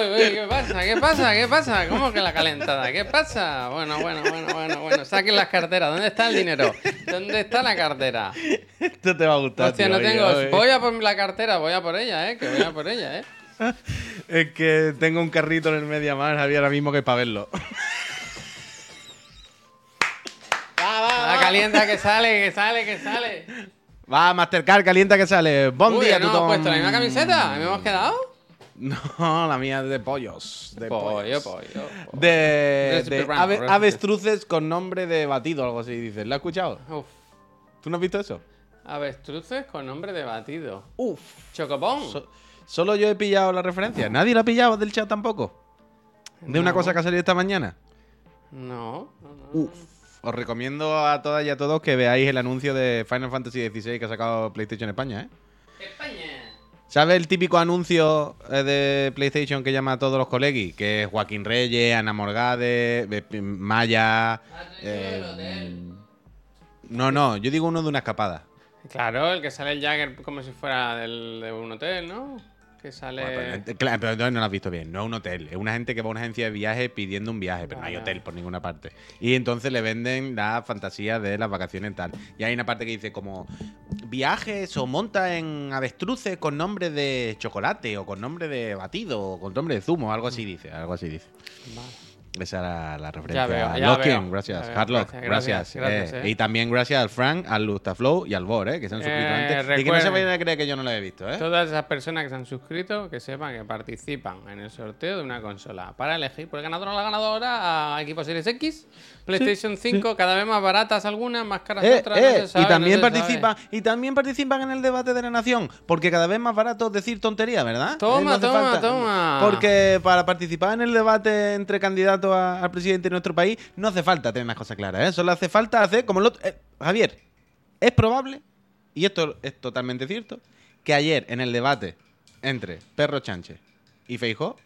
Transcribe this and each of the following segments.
¿Qué pasa? ¿Qué pasa? ¿Qué pasa? ¿Cómo que la calentada? ¿Qué pasa? Bueno, bueno, bueno, bueno, bueno. Saquen las carteras. ¿Dónde está el dinero? ¿Dónde está la cartera? Esto te va a gustar. Hostia, tío, no tengo. oye. Voy a por la cartera, voy a por ella, eh. Que voy a por ella, eh. Es que tengo un carrito en el Mediamar, Javier, ahora mismo que para verlo. La calienta que sale, que sale, que sale. Va, Mastercard, calienta que sale. Buen Uy, día, no hemos tutón. puesto la misma camiseta. ¿Me hemos quedado? No, la mía es de pollos. De Pollo, pollos. pollo. pollo. De, de ave- avestruces con nombre de batido algo así, dices. ¿Lo has escuchado? Uf. ¿Tú no has visto eso? Avestruces con nombre de batido. Uf. Chocopón. So- solo yo he pillado la referencia. ¿Nadie la ha pillado del chat tampoco? De una cosa que ha salido esta mañana. No, no, no. Uf. Os recomiendo a todas y a todos que veáis el anuncio de Final Fantasy XVI que ha sacado PlayStation España, ¿eh? España. ¿Sabes el típico anuncio eh, de PlayStation que llama a todos los colegis? Que es Joaquín Reyes, Ana Morgade, eh, Maya. eh, no, no, yo digo uno de una escapada. Claro, el que sale el Jagger como si fuera del- de un hotel, ¿no? Que sale. Bueno, pero, claro, pero entonces no lo has visto bien. No es un hotel. Es una gente que va a una agencia de viaje pidiendo un viaje, pero no hay hotel por ninguna parte. Y entonces le venden la fantasía de las vacaciones tal. Y hay una parte que dice como viajes o monta en avestruces con nombre de chocolate o con nombre de batido o con nombre de zumo, algo así dice, algo así dice. Vale. Esa era la referencia. veo, ya Locking, veo, gracias. ya veo. Hardlock, Gracias, gracias. gracias, Eh, gracias, eh. Y también gracias al Frank, al Lustaflow y al Bor, eh, que se han suscrito Eh, antes. Y que no se vayan a creer que yo no lo he visto, ¿eh? Todas esas personas que se han suscrito, que sepan que participan en el sorteo de una consola para elegir por el ganador o la ganadora a equipos Series X, PlayStation 5, cada vez más baratas algunas, más caras Eh, otras. eh, no se sabe, y también no se sabe. participan y también participan en el debate de la nación porque cada vez más barato es decir tontería verdad Toma, Eh, toma, toma. porque para participar en el debate entre candidatos a- al presidente de nuestro país no hace falta tener las cosas claras ¿eh? solo hace falta hacer como lo eh, Javier es probable y esto es totalmente cierto que ayer en el debate entre Perro Chánchez y Feijó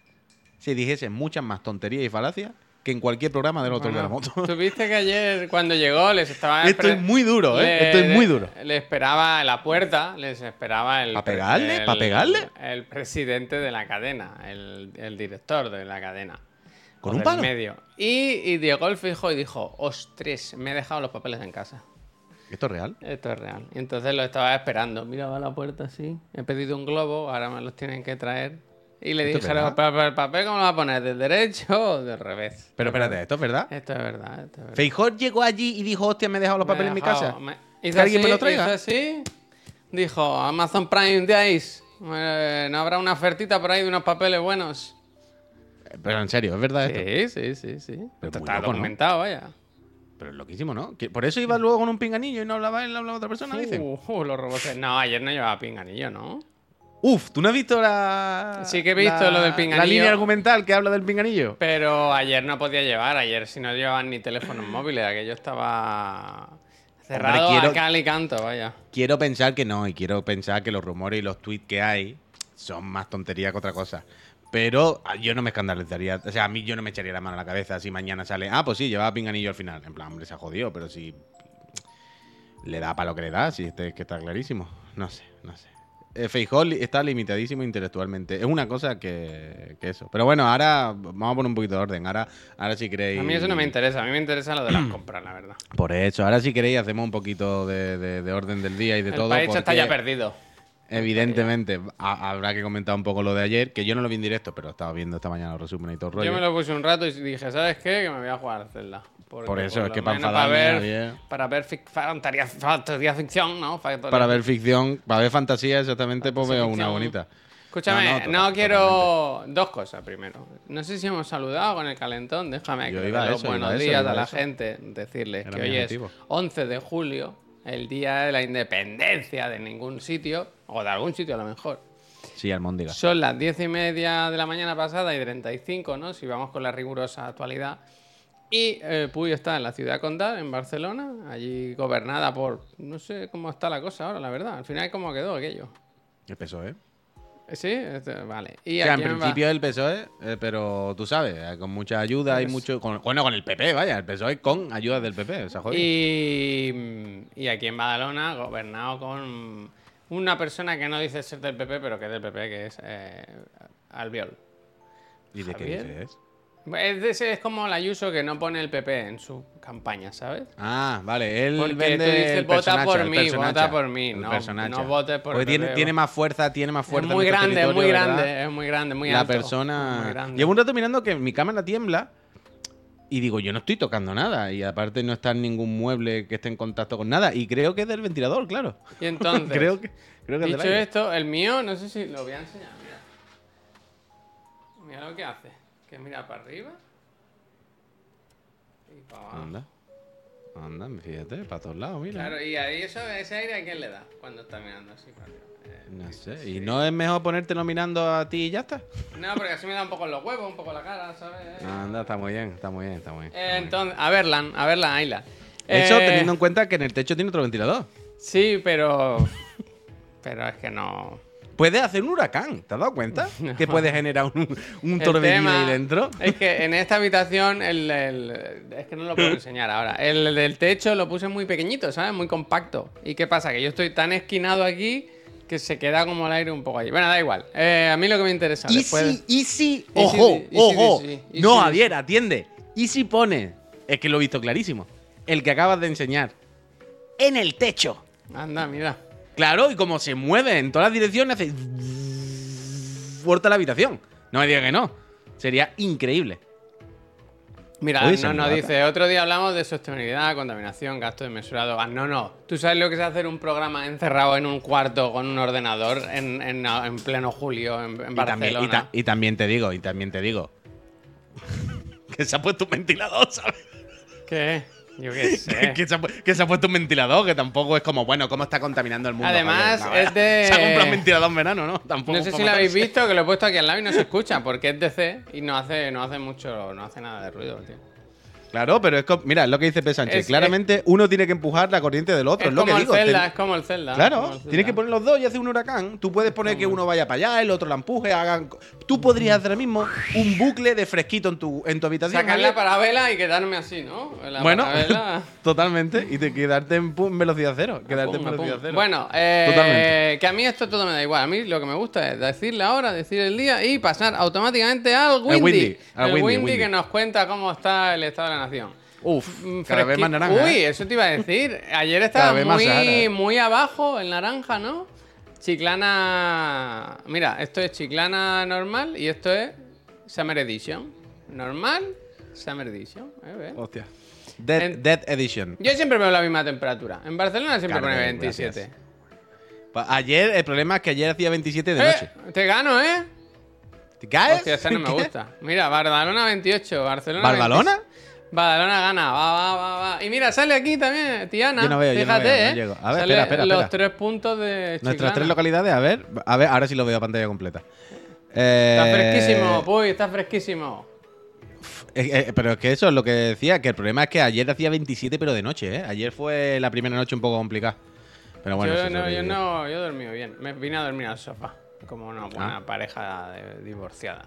se dijese muchas más tonterías y falacias que en cualquier programa del otro de la Bueno, moto Tú viste que ayer cuando llegó les estaba... Esto es muy duro, ¿eh? le- Esto es muy duro. Le esperaba en la puerta, les esperaba el... ¿Pa pegarle? el- ¿Pa pegarle? El presidente de la cadena, el, el director de la cadena. ¿Con un palo? medio. Y, y llegó el fijo y dijo, ostres, me he dejado los papeles en casa. esto es real Esto es real. Y entonces lo estaba esperando. Miraba la puerta así. He pedido un globo, ahora me los tienen que traer. Y le ¿Esto es dijeron? ¿pero, el papel cómo lo va a poner? ¿Del derecho o del revés? Pero espérate, ¿esto es verdad? Esto es verdad, esto es verdad. Feijó llegó allí y dijo, hostia, me he dejado los papeles en mi casa. me- ¿Que alguien me los traiga? hizo así. Dijo, Amazon Prime Days. eh, ¿No habrá una ofertita por ahí de unos papeles buenos? Pero en serio, ¿es verdad esto? Sí, sí, sí, sí. Pero muy está loco, vaya. Pero es loquísimo, ¿no? Que Por eso iba luego con un pinganillo y no hablaba él, hablaba otra persona, dicen. Uh, uh, los robots. No, ayer no llevaba pinganillo, ¿no? Uf, ¿tú no has visto la... Sí que he visto la- lo del pinganillo. La línea argumental que habla del pinganillo. Pero ayer no podía llevar, ayer si no llevaban ni teléfonos móviles, aquello estaba cerrado quiero- a cal y canto, vaya. Quiero pensar que no, y quiero pensar que los rumores y los tweets que hay son más tontería que otra cosa. Pero ah, yo no me escandalizaría. O sea, a mí yo no me echaría la mano a la cabeza si mañana sale. Ah, pues sí, llevaba pinganillo al final. En plan, hombre, se ha jodido, pero si. Le da para lo que le da, si este es que está clarísimo. No sé, no sé. Eh, Feijóo li- está limitadísimo intelectualmente. Es una cosa que, que eso. Pero bueno, ahora vamos a poner un poquito de orden. Ahora, ahora si queréis. A mí eso no me interesa, a mí me interesa lo de las compras, la verdad. Por eso, ahora si queréis hacemos un poquito de, de- de orden del día y de El todo. país está porque- ya perdido. Evidentemente, ha- habrá que comentar un poco lo de ayer, que yo no lo vi en directo, pero estaba viendo esta mañana los resúmenes y todo el rollo. Yo me lo puse un rato y dije, ¿sabes qué? Que me voy a jugar a Zelda. Porque Por eso, es lo que para menos enfadarme, ver, Javier. para ver fic- fantasía, fantasía ficción, ¿no? Factoría- Para ver ficción, para ver fantasía exactamente, pues veo una ficción. bonita. Escúchame, No, no, no, total- quiero dos cosas primero. No sé si hemos saludado con el calentón, déjame Yo que iba a dé los eso, iba buenos a eso, días iba a a la eso. gente, decirles Era que mi hoy objetivo. es 11 de julio, el día de la independencia de ningún sitio, o de algún sitio a lo mejor. Sí, Almóndiga. Son las 10 y media de la mañana pasada y 35, ¿no? Si vamos con la rigurosa actualidad. Y eh, Puy está en la ciudad condal, en Barcelona, allí gobernada por... No sé cómo está la cosa ahora, la verdad. Al final, ¿cómo quedó aquello? El PSOE. Eh, Sí, Este, vale. Y O sea, en Ba- principio el PSOE, eh, pero tú sabes, eh, con mucha ayuda y Pues- mucho. con- bueno, con el PP, vaya, el PSOE con ayuda del PP, o sea, joder. Y, y aquí en Badalona, gobernado con una persona que no dice ser del PP, pero que es del PP, que es eh, Albiol. ¿Y de qué Javier. dices? Es, es como la Ayuso que no pone el PP en su campaña, ¿sabes? Ah, vale. Él Porque vende tú dices, el "Vota por mí, vota por mí". No, personaje. no votes por Porque tiene, tiene más fuerza, tiene más fuerza. es muy grande, es muy grande, es muy grande, muy la alto. persona. muy grande. Llevo un rato mirando que mi cámara tiembla y digo, yo no estoy tocando nada. Y aparte no está en ningún mueble que esté en contacto con nada. Y creo que es del ventilador, claro. Y entonces, creo que, creo que es del dicho aire. esto, el mío, no sé si lo voy a enseñar, mira. Mira lo que hace, que mira para arriba y para abajo. Anda. Anda, fíjate, para todos lados, mira. Claro, y ahí eso, ese aire a quién le da cuando está mirando así para arriba. Eh, No sé. ¿Y no es mejor ponértelo mirando a ti y ya está? no, porque así me da un poco los huevos, un poco la cara, ¿sabes? Anda, está muy bien, está muy bien, está muy bien. Eh, entonces, a verla, a verla, Ayla. Eso Eh, teniendo en cuenta que en el techo tiene otro ventilador. Sí, pero. Pero es que no. Puede hacer un huracán, ¿te has dado cuenta? Que puede generar un, un El torbellino ahí dentro. Es que en esta habitación, el, el- es que no lo puedo enseñar ahora. El del techo lo puse muy pequeñito, ¿sabes? Muy compacto. ¿Y qué pasa? Que yo estoy tan esquinado aquí que se queda como el aire un poco allí. Bueno, da igual. Eh, a mí lo que me interesa. después- Easy, easy, Easy, ojo, easy, ojo. easy, easy, no, easy. Javier, atiende. Y si pone, es que lo he visto clarísimo, el que acabas de enseñar, en el techo. Anda, mira. Claro, y como se mueve en todas las direcciones, hace fuerte la habitación. No me diga que no. Sería increíble. Mira, Uy, no, nos dice, otro día hablamos de sostenibilidad, contaminación, gasto desmesurado. Ah, no, no. ¿Tú sabes lo que es hacer un programa encerrado en un cuarto con un ordenador en, en- en pleno julio en, en Y Barcelona? también, y, ta- y también te digo, y también te digo. que se ha puesto un ventilador, ¿sabes? ¿Qué? Yo qué sé. que, se ha, pu- que se ha puesto un ventilador, que tampoco es como, bueno, ¿cómo está contaminando el mundo? Además, Javier? Es de- Se ha comprado un ventilador en verano, ¿no? Tampoco No sé si lo habéis visto, que lo he puesto aquí al lado y no se escucha, porque es DC y no hace, no hace mucho, no hace nada de ruido, tío. Claro, pero es como, mira, es lo que dice P. Sánchez. Es- Claramente uno tiene que empujar la corriente del otro. Es Es, lo como que el digo. Zelda, es como el Zelda. Claro, como el Zelda. tienes que poner los dos y hacer un huracán. Tú puedes poner que uno vaya para allá, el otro la empuje, hagan. Tú podrías hacer ahora mismo un bucle de fresquito en tu, en tu habitación. Sacar la parabela y quedarme así, ¿no? La Bueno, totalmente. Y te quedarte en, velocidad cero. Quedarte en velocidad pum. cero. Bueno, eh, que a mí esto todo me da igual. A mí lo que me gusta es decir la hora, decir el día y pasar automáticamente al Windy. Windy, al el Windy, Windy, Windy. que nos cuenta cómo está el estado de la nación. Uf, Mm, cada vez más naranja. Uy, ¿eh? eso te iba a decir. Ayer estaba más muy, muy abajo el naranja, ¿no? Chiclana. Mira, esto es chiclana normal y esto es Summer Edition. Normal, Summer Edition. Eh. Hostia. Dead, En- Dead Edition. Yo siempre veo la misma temperatura. En Barcelona siempre pone gracias. 27. Pa- Ayer, el problema es que ayer hacía 27 de Eh, noche. te gano, ¿eh? ¿Te caes? Hostia, esa no me gusta. Mira, Barcelona 28, Barcelona. 26. Badalona gana, va, va, va, va. Y mira, sale aquí también, Tiana. Yo no veo, yo no fíjate, veo, ¿eh? llego. A ver, Sale espera, espera, Los espera. tres puntos de Nuestras tres localidades, a ver, a ver, ahora sí lo veo a pantalla completa. Está Eh, fresquísimo, puy, está fresquísimo. eh, eh, pero es que eso es lo que decía, que el problema es que ayer hacía 27 pero de noche, ¿eh? Ayer fue la primera noche un poco complicada. Pero bueno, yo, no, yo no, yo he dormido bien. Me vine a dormir al sofá, como una buena Ah. pareja de- divorciada.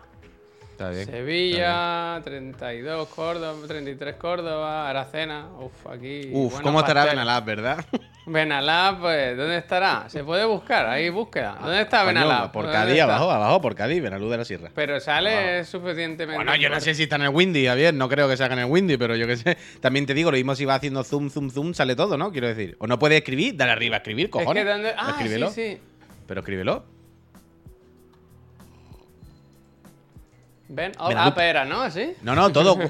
Está bien. Sevilla, 32 Córdoba, 33 Córdoba, Aracena, uf, aquí. Uf, ¿cómo estará. Benalab, verdad? Benalab, pues, ¿dónde estará? Se puede buscar, ahí búsqueda. ¿Dónde está Coño, Benalab? Por ¿Dónde Cádiz, está? abajo, abajo, por Cádiz, Benalú de la Sierra. Pero sale suficientemente. Bueno, yo no sé si está en el Windy, Javier, no creo que salga en el Windy, pero yo qué sé. También te digo, lo mismo si va haciendo zoom, zoom, zoom, sale todo, ¿no? Quiero decir. O no puede escribir, dale arriba a escribir, Es cojones. que donde... Ah, Escríbelo. sí, sí. Pero escríbelo. Ven, oh, Benalab. up era, ¿no? ¿Así? No, no, todo.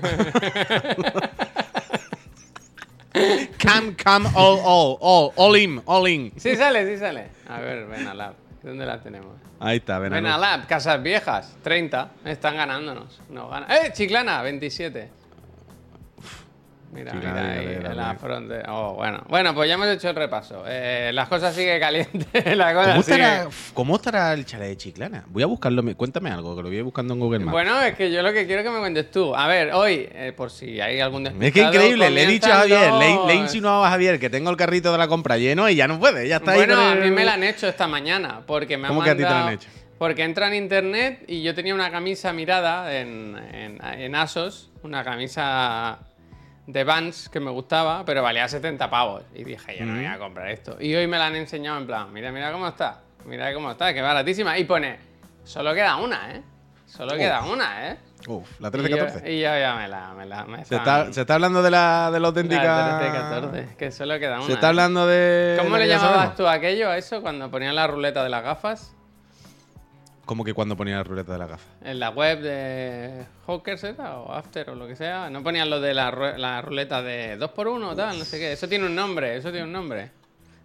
Cam, cam, all, all, all, all in, all in. Sí sale, sí sale. A ver, Benalab. ¿Dónde la tenemos? Ahí está, Benalú. Benalab, Casas Viejas, 30. Están ganándonos. No gana. ¡Eh! Chiclana, 27. Mira, mira ahí, la frontera. Oh, bueno. Bueno, pues ya hemos hecho el repaso. Eh, las cosas siguen calientes. la cosa ¿Cómo sigue- estará, ¿Cómo estará el chalet de Chiclana? Voy a buscarlo, me- cuéntame algo, que lo voy buscando en Google Maps. Bueno, es que yo lo que quiero que me cuentes tú. A ver, hoy, eh, por si hay algún es que despistado, increíble, le he dicho a Javier, le, he- le he insinuado a Javier que tengo el carrito de la compra lleno y ya no puede, ya está ahí. Bueno, a mí me la han hecho esta mañana, porque me han ¿Cómo que a ti te la han hecho? Porque entra en internet y yo tenía una camisa mirada en, en, en Asos, una camisa de Vans que me gustaba, pero valía 70 pavos. Y dije, yo no voy a comprar esto. Y hoy me la han enseñado en plan, mira, mira cómo está, mira cómo está, que baratísima. Y pone, solo queda una, ¿eh? Solo queda una, ¿eh? Uf, la Y yo, 13-14. y yo ya me la. Me la me Se está, se está hablando de la, de la la auténtica. 13-14, que solo queda una. Se está ¿eh? hablando de. ¿Cómo la le llamabas tú a aquello, a eso, cuando ponían la ruleta de las gafas? Como que cuando ponía la ruleta de la gafa. En la web de Hawkers era o After o lo que sea, no ponían lo de la, ru- la ruleta de 2x1 o tal, no sé qué. Eso tiene un nombre, eso tiene un nombre.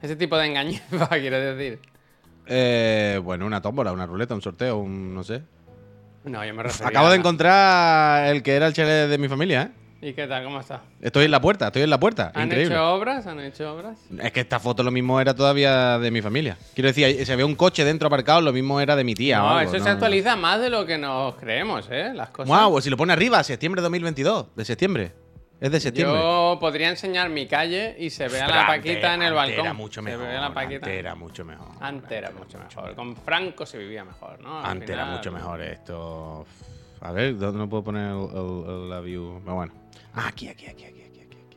Ese tipo de engañifa, quiero decir. Eh, bueno, una tómbola, una ruleta, un sorteo, un. no sé. No, yo me refería Acabo de encontrar el que era el chalet de mi familia, ¿eh? ¿Y qué tal? ¿Cómo está? Estoy en la puerta, estoy en la puerta. ¿Han Increíble. hecho obras? ¿Han hecho obras? Es que esta foto lo mismo era todavía de mi familia. Quiero decir, se ve un coche dentro aparcado, lo mismo era de mi tía. o no, algo, eso ¿no? se actualiza más de lo que nos creemos, ¿eh? Las cosas. Guau, pues si lo pone arriba, septiembre de 2022. De septiembre. Es de septiembre. Yo podría enseñar mi calle y se ve a la Paquita en el balcón. Era mucho mejor. Se ve a la Paquita. Antes era mucho mejor. Antes era mucho mejor. Con Franco se vivía mejor, ¿no? Al Antes era final- mucho mejor esto. A ver, ¿dónde no puedo poner el, el- el- la view? Pero bueno. Aquí, aquí, aquí, aquí, aquí, aquí, aquí.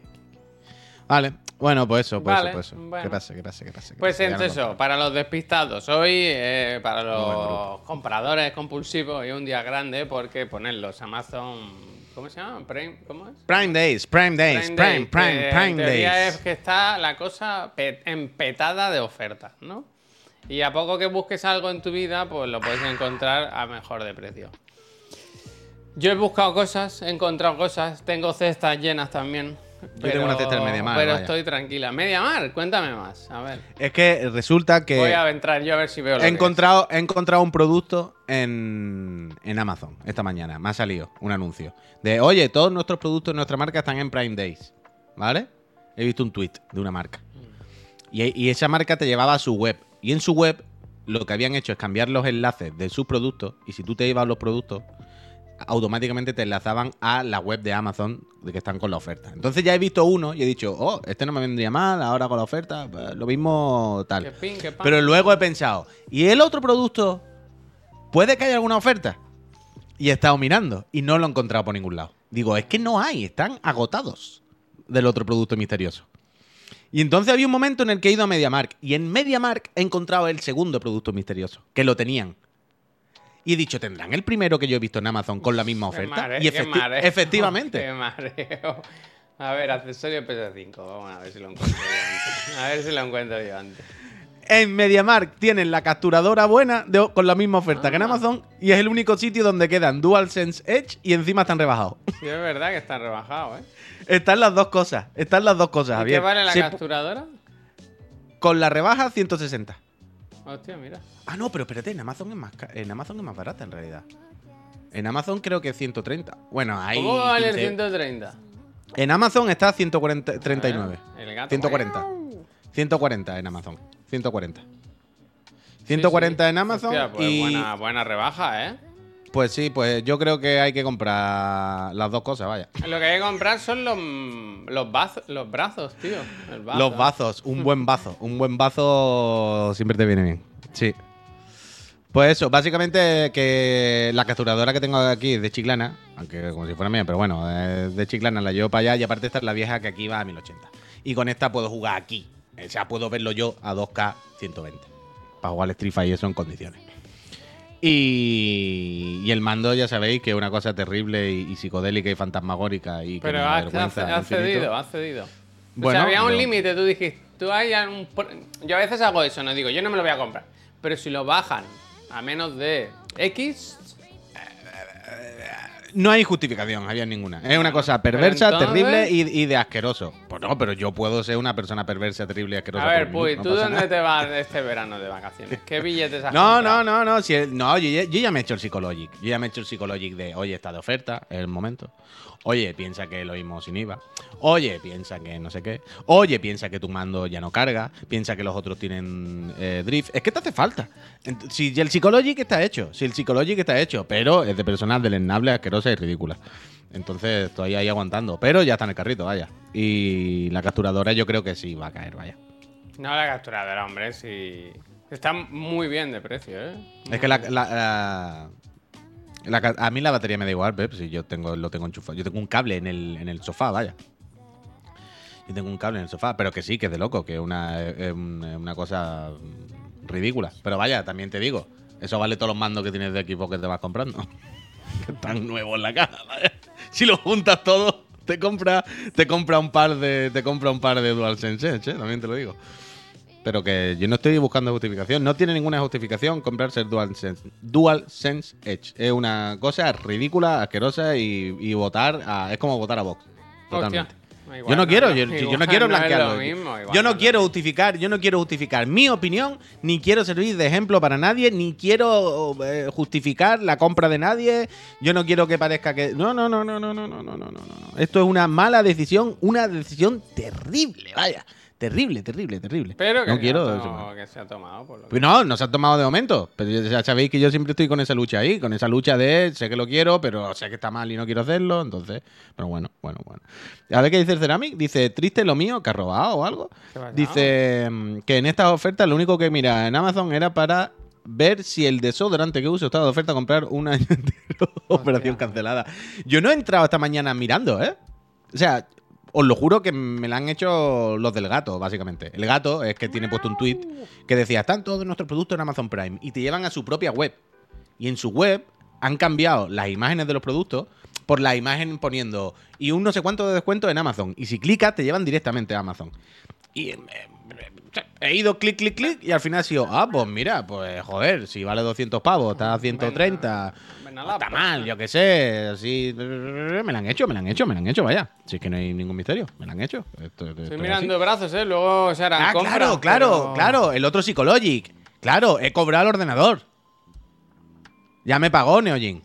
Vale. Bueno, pues eso, pues Vale, eso, pues eso. bueno. ¿Qué pasa? ¿Qué pasa? ¿Qué pasa? ¿Qué Pues entonces eso, para los despistados, hoy eh, para los compradores compulsivos es un día grande porque ponerlos Amazon, ¿cómo se llama? Prime, ¿cómo es? Prime Days, Prime Days, Prime, Day, Prime, que Prime, teoría Days. es que está la cosa pe- empetada de ofertas, ¿no? Y a poco que busques algo en tu vida, pues lo puedes encontrar a mejor de precio. Yo he buscado cosas, he encontrado cosas, tengo cestas llenas también. Yo tengo una cesta en Mediamar, Pero vaya. estoy tranquila. Mediamar, cuéntame más. A ver. Es que resulta que. Voy a entrar yo a ver si veo lo He que es. encontrado, he encontrado un producto en, en Amazon esta mañana. Me ha salido un anuncio. De, oye, todos nuestros productos de nuestra marca están en Prime Days. ¿Vale? He visto un tweet de una marca. Y, y esa marca te llevaba a su web. Y en su web lo que habían hecho es cambiar los enlaces de sus productos. Y si tú te ibas a los productos, automáticamente te enlazaban a la web de Amazon de que están con la oferta. Entonces ya he visto uno y he dicho, oh, este no me vendría mal, ahora con la oferta, pues, lo mismo tal. Pin, pan. Pero luego he pensado, ¿y el otro producto? ¿Puede que haya alguna oferta? Y he estado mirando y no lo he encontrado por ningún lado. Digo, es que no hay, están agotados del otro producto misterioso. Y entonces había un momento en el que he ido a MediaMark y en MediaMark he encontrado el segundo producto misterioso, que lo tenían. Y he dicho, ¿tendrán el primero que yo he visto en Amazon con la misma Qué oferta? mare- y qué efecti- mareo, efectivamente. Qué mareo. A ver, accesorio PS5. Vamos a ver si lo encuentro yo antes. A ver si lo encuentro yo antes. En MediaMark tienen la capturadora buena de- con la misma oferta que en Ah. Amazon y es el único sitio donde quedan DualSense Edge y encima están rebajados. Sí, es verdad que está rebajado, ¿eh? Están las dos cosas, están las dos cosas, ¿Y qué Javier. vale la Se- capturadora? con la rebaja 160. Hostia, mira. Ah, no, pero espérate, en Amazon es más en Amazon es más barata en realidad. En Amazon creo que es 130. Bueno, ahí ¿Cómo vale el 15. 130? En Amazon está 139. A ver, El gato. 140. 140 en Amazon. 140. 140 Sí, sí. en Amazon Hostia, pues y buena, buena rebaja, ¿eh? Pues sí, pues yo creo que hay que comprar las dos cosas, vaya. Lo que hay que comprar son los, los, los brazos, tío. Bazo. Los bazos, un buen bazo. Un buen bazo siempre te viene bien. Sí. Pues eso, básicamente que la capturadora que tengo aquí es de Chiclana, aunque como si fuera mía, pero bueno, es de Chiclana la llevo para allá y aparte esta es la vieja que aquí va a 1080. Y con esta puedo jugar aquí. O sea, puedo verlo yo a 2K 120. Para jugar al Street Fighter y eso en condiciones. Y, y el mando ya sabéis que es una cosa terrible y, y psicodélica y fantasmagórica y que Pero da has, cedido, has cedido. Bueno, o sea, había un límite, tú dijiste, tú hay un... Yo a veces hago eso, no digo, yo no me lo voy a comprar. Pero si lo bajan a menos de X, No hay justificación, había ninguna. Es una cosa perversa, entonces- terrible y, y de asqueroso. Pues no, pero yo puedo ser una persona perversa, terrible y asquerosa. a ver, minuto, ¿tú dónde nada. te vas este verano de vacaciones? ¿Qué billetes has No, comprado? no, no, no. Si el- no, yo, ya- yo ya me he hecho el psicologic. Yo ya me he hecho el psicologic de, oye, está de oferta, es el momento. Oye, piensa que lo mismo sin IVA. Oye, piensa que no sé qué. Oye, piensa que tu mando ya no carga. Piensa que los otros tienen eh, drift. Es que te hace falta. Si el psicologic está hecho, si el psicologic está hecho, pero es de personal deleznable, asquerosa y ridícula. Entonces estoy ahí aguantando. Pero ya está en el carrito, vaya. Y la capturadora yo creo que sí va a caer, vaya. No, la capturadora, hombre, sí. Está muy bien de precio, ¿eh? Es que la, la- la- la ca- a mí la batería me da igual, Pep, si yo tengo, lo tengo enchufado. Yo tengo un cable en el, en el sofá, vaya. Yo tengo un cable en el sofá, pero que sí, que es de loco, que es una, es un- es una cosa ridícula. Pero vaya, también te digo, Eso vale todos los mandos que tienes de equipo que te vas comprando. que están nuevos en la caja. Si lo juntas todo, te compra, te compra un par de, te compra un par de DualSense Edge, ¿eh? también te lo digo. Pero que yo no estoy buscando justificación. No tiene ninguna justificación comprarse el DualSense, DualSense Edge. Es una cosa ridícula, asquerosa y, y votar a, es como votar a Vox. Totalmente. Hostia. Yo Igual no quiero, es yo, lo- yo no igual quiero no blanquearlo. mismo, igual yo no lo quiero justificar, yo no quiero justificar mi opinión, ni quiero servir de ejemplo para nadie, ni quiero eh, justificar la compra de nadie. Yo no quiero que parezca que no, no, no, no, no, no, no, no, no, no, no. Esto es una mala decisión, una decisión terrible, vaya, terrible, terrible, terrible. Pero que, no se quiero. ha tomado, que se ha tomado. Por lo que- pues no, no se ha tomado de momento. Pero ya sabéis que yo siempre estoy con esa lucha ahí, con esa lucha de sé que lo quiero, pero sé que está mal y no quiero hacerlo. Entonces, pero bueno, bueno, bueno. A ver qué dice el Ceramic. Dice, triste lo mío, que ha robado o algo. Dice mm, que en estas ofertas lo único que mira en Amazon era para ver si el desodorante que uso estaba de oferta comprar un año entero. Operación cancelada. Yo no he entrado esta mañana mirando, ¿eh? O sea, os lo juro que me la han hecho los del gato, básicamente. El gato es que tiene puesto un tweet que decía, están todos nuestros productos en Amazon Prime y te llevan a su propia web. Y en su web han cambiado las imágenes de los productos por la imagen poniendo y un no sé cuánto de descuento en Amazon. Y si clicas, te llevan directamente a Amazon. Y eh, he ido clic, clic, clic y al final ha sido, ah, pues mira, pues joder, si vale 200 pavos, está a 130. Ven a la está mal, yo qué sé, así me la han hecho, me la han hecho, me la han hecho, vaya. Si es que no hay ningún misterio, me la han hecho. Esto- esto es Estoy así. mirando brazos, ¿eh? Luego se harán Ah, compras, claro, claro, pero- claro. El otro Psychologic. Claro, he cobrado el ordenador. Ya me pagó Neojin.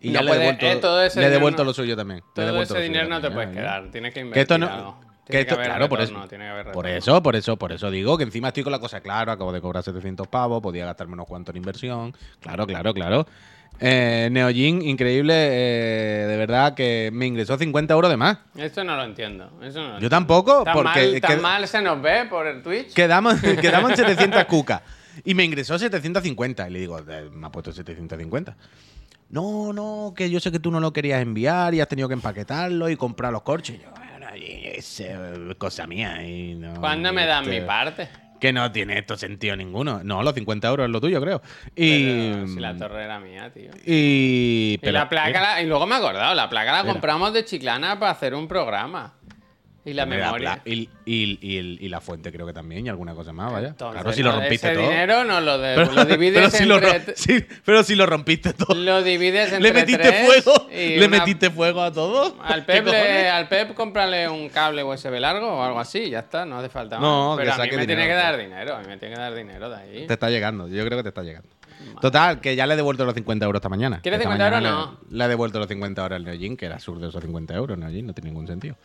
Y No ya le he puede- devuelto, eh, le he devuelto no- lo suyo también. Todo ese dinero no te puedes quedar. Tienes que invertir Que esto no. Que esto, haber claro, por eso. tiene que haber Por eso, por eso, por eso digo que encima estoy con la cosa claro. Acabo de cobrar 700 pavos, podía gastarme unos cuantos en inversión. Claro, claro, claro. Eh, Neojin, increíble, eh, de verdad que me ingresó 50 euros de más. Esto no lo entiendo. Eso no lo Yo entiendo. tampoco, ¿Tan, porque mal, tan mal se nos ve por el Twitch? quedamos, quedamos en 700 cucas. Y me ingresó 750. Y le digo, "Eh, me ha puesto 750. No, no, que yo sé que tú no lo querías enviar y has tenido que empaquetarlo y comprar los corchos. Y yo, y es eh, cosa mía. Y no, ¿Cuándo me dan este, mi parte? Que no tiene esto sentido ninguno. No, los 50 euros es lo tuyo, creo. Y. Pero si la torre era mía, tío. Y. La placa, la- y luego me he acordado, la placa la compramos de Chiclana para hacer un programa. Y la memoria. Y, y- y- y la fuente, creo que también, y alguna cosa más, vaya. Entonces, claro, si lo no, rompiste ese todo. dinero no lo, de, Pero, lo divides pero si lo entre... sí, pero si lo rompiste todo. Lo divides entre ¿Le metiste tres fuego? ¿Le una- metiste fuego a todo? Al ¿Qué Pep, le- al Pep cómprale un cable USB largo o algo así, ya está, no hace falta No, más. que Pero a mí me tiene que dar dinero, a mí me tiene que dar dinero de ahí. Te está llegando, yo creo que te está llegando. Total, que ya le he devuelto los 50 euros esta mañana. ¿Quieres Esta 50 mañana euros? Le, le he devuelto los 50 euros al Neojin, que era absurdo esos 50 euros. Neojin no tiene ningún sentido.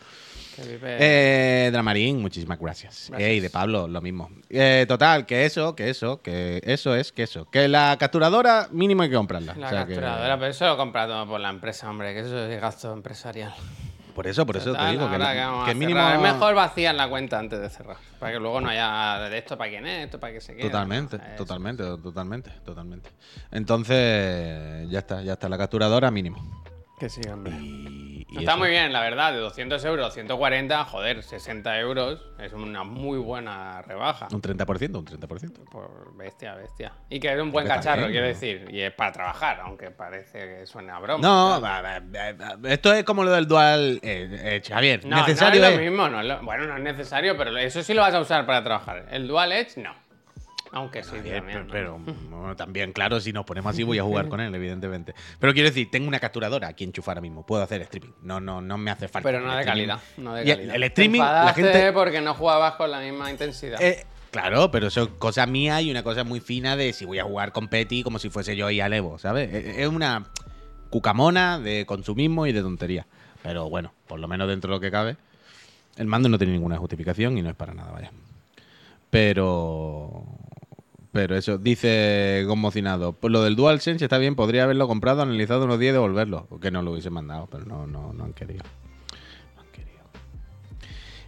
Que Eh, Dramarín, muchísimas gracias. Gracias. Ey, de Pablo, lo mismo. Eh, total, que eso, que eso, que eso es, que eso. Que la capturadora mínimo hay que comprarla. La O sea que- capturadora, pero eso lo he comprado por la empresa, hombre, que eso es gasto empresarial. por eso, por eso te digo que, que que mínimo. Es mejor vaciar la cuenta antes de cerrar. Para que luego no haya de esto para quién es, esto para qué se queda. Totalmente, totalmente, totalmente, totalmente. Entonces, ya está, ya está la capturadora mínimo. Que hombre. Y, y Está eso. muy bien, la verdad, de 200 euros, 140, joder, 60 euros es una muy buena rebaja. Un 30%, un 30%. Por bestia, bestia. Y que es un buen cacharro, quiero ¿no? decir. Y es para trabajar, aunque parece que suena a broma. No, va, esto es como lo del dual. eh, eh, Javier, No, necesario no es. lo mismo, no es lo- bueno, no es necesario, pero eso sí lo vas a usar para trabajar. El Dual Edge, no. Aunque sí, Javier, también, pero, ¿no? pero, bueno, también, claro, si nos ponemos así voy a jugar con él, evidentemente. Pero quiero decir, tengo una capturadora aquí enchufar ahora mismo. Puedo hacer streaming. No, no, no me hace falta. Pero no de calidad. No de Y el- calidad. el streaming, la gente- porque no jugabas con la misma intensidad. Eh, claro, pero eso es cosa mía y una cosa muy fina de si voy a jugar con Petty como si fuese yo y Alevo, ¿sabes? Es es una cucamona de consumismo y de tontería. Pero bueno, por lo menos dentro de lo que cabe. El mando no tiene ninguna justificación y no es para nada, vaya. Pero. Pero eso, dice conmocionado. Pues lo del DualSense está bien, podría haberlo comprado, analizado unos días y devolverlo. Que no lo hubiesen mandado, pero no, no, no han querido. No han querido.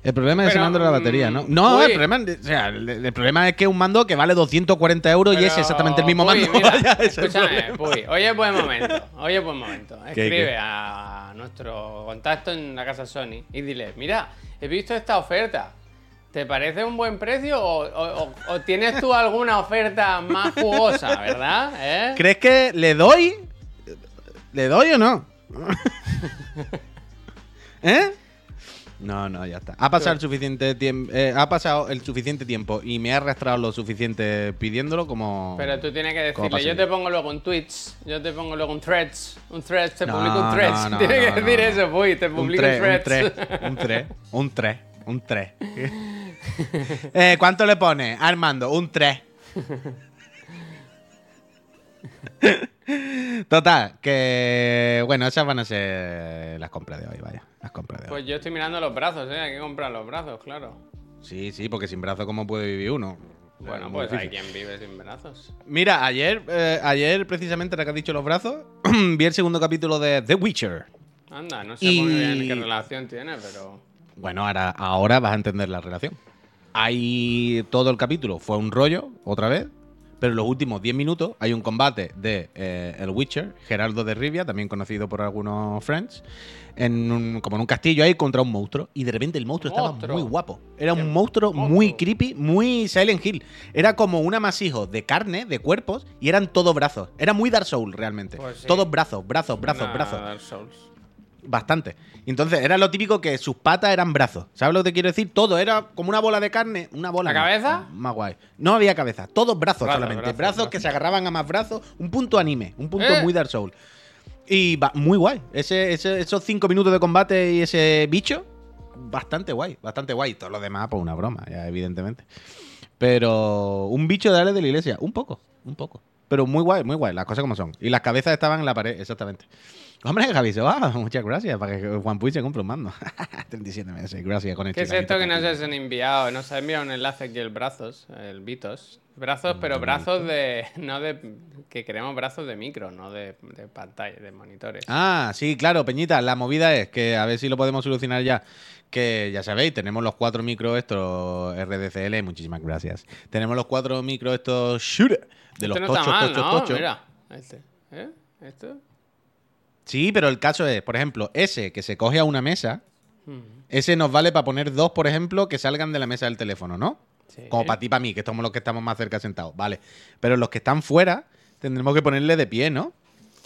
El problema es ese Pero, mando de la batería, ¿no? mm, No, el uy. problema, o sea, el, el problema es que es un mando que vale 240 euros y es exactamente el mismo mando. mira, Vaya, ese escúchame. Puy, hoy es buen momento. Hoy es buen momento. ¿Qué, Escribe qué? a nuestro contacto en la casa Sony y dile: Mira, he visto esta oferta. ¿Te parece un buen precio o, o- o- o tienes tú alguna oferta más jugosa, verdad? ¿Eh? ¿Crees que le doy? ¿Le doy o no? ¿Eh? No, no, ya está. Ha pasado el suficiente tiempo. ha pasado el suficiente tiempo y me ha arrastrado lo suficiente pidiéndolo como. Pero tú tienes que ¿Cómo decirle, yo te pongo luego un Twitch, yo te pongo luego un Threads, un Threads, te No, publico un Threads. no, Tienes que decir eso, Puy, te publico un, 3, un Threads. 3, un 3, un 3, un 3. eh, ¿Cuánto le pone? Armando, un 3. Total, que bueno, esas van a ser las compras de hoy, vaya. Las compras de hoy. Pues yo estoy mirando los brazos, ¿eh? Hay que comprar los brazos, claro. Sí, sí, porque sin brazo, ¿cómo puede vivir uno? Bueno, pues hay quien vive sin brazos. Mira, ayer, eh, ayer precisamente, ahora que has dicho los brazos, vi el segundo capítulo de The Witcher. Anda, no sé muy bien qué relación tiene, pero... Bueno, ahora, ahora vas a entender la relación. Hay todo el capítulo, fue un rollo, otra vez, pero en los últimos 10 minutos hay un combate de eh, El Witcher, Geraldo de Rivia, también conocido por algunos friends, en un- como en un castillo ahí contra un monstruo. Y de repente el monstruo estaba muy guapo. Era un monstruo muy creepy, muy Silent Hill. Era como un amasijo de carne, de cuerpos, y eran todos brazos. Era muy Dark Soul realmente. Pues sí. Todos brazos, brazos, brazos, brazos. Dark Souls. Bastante. Entonces, era lo típico que sus patas eran brazos. ¿Sabes lo que te quiero decir? Todo era como una bola de carne. Una bola. ¿La cabeza? Más guay. No había cabeza. Todos brazos, solamente. brazos, Brazos, brazos. que se agarraban a más brazos. Un punto anime. Un punto Eh. muy Dark Soul. Y va- muy guay. Ese, ese- esos cinco minutos de combate y ese bicho. Bastante guay. Bastante guay. Todo lo demás, pues una broma, ya, evidentemente. Pero un bicho de Ale de la iglesia. Un poco. Un poco. Pero muy guay, muy guay. Las cosas como son. Y las cabezas estaban en la pared, exactamente. Hombre, Javi Soba, muchas gracias para que Juan Puy se compre un mando. 37 meses, gracias con el ¿Qué es esto que nos has enviado? Nos ha enviado un enlace aquí el brazos, el Vitos. Brazos, Mm, pero brazos de. No de. Que queremos brazos de micro, no de, de pantalla, de monitores. Ah, sí, claro, Peñita, la movida es que a ver si lo podemos solucionar ya. Que ya sabéis, tenemos los cuatro micros estos RDCL, muchísimas gracias. Tenemos los cuatro micros estos Shure de los este no tochos, está mal, tochos, ¿no? tochos. Mira, este. ¿Eh? ¿Esto? Sí, pero el caso es, por ejemplo, ese que se coge a una mesa, Mm, ese nos vale para poner dos, por ejemplo, que salgan de la mesa del teléfono, ¿no? sí. Como para ti, para mí, que somos los que estamos más cerca sentados. Vale. Pero los que están fuera, tendremos que ponerle de pie, ¿no?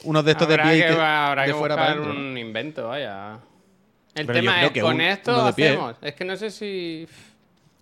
Unos de estos habrá de pie y que, que- habrá de que fuera buscar para un invento, vaya. El Pero tema es, que con un- esto pie. hacemos. Es que no sé si.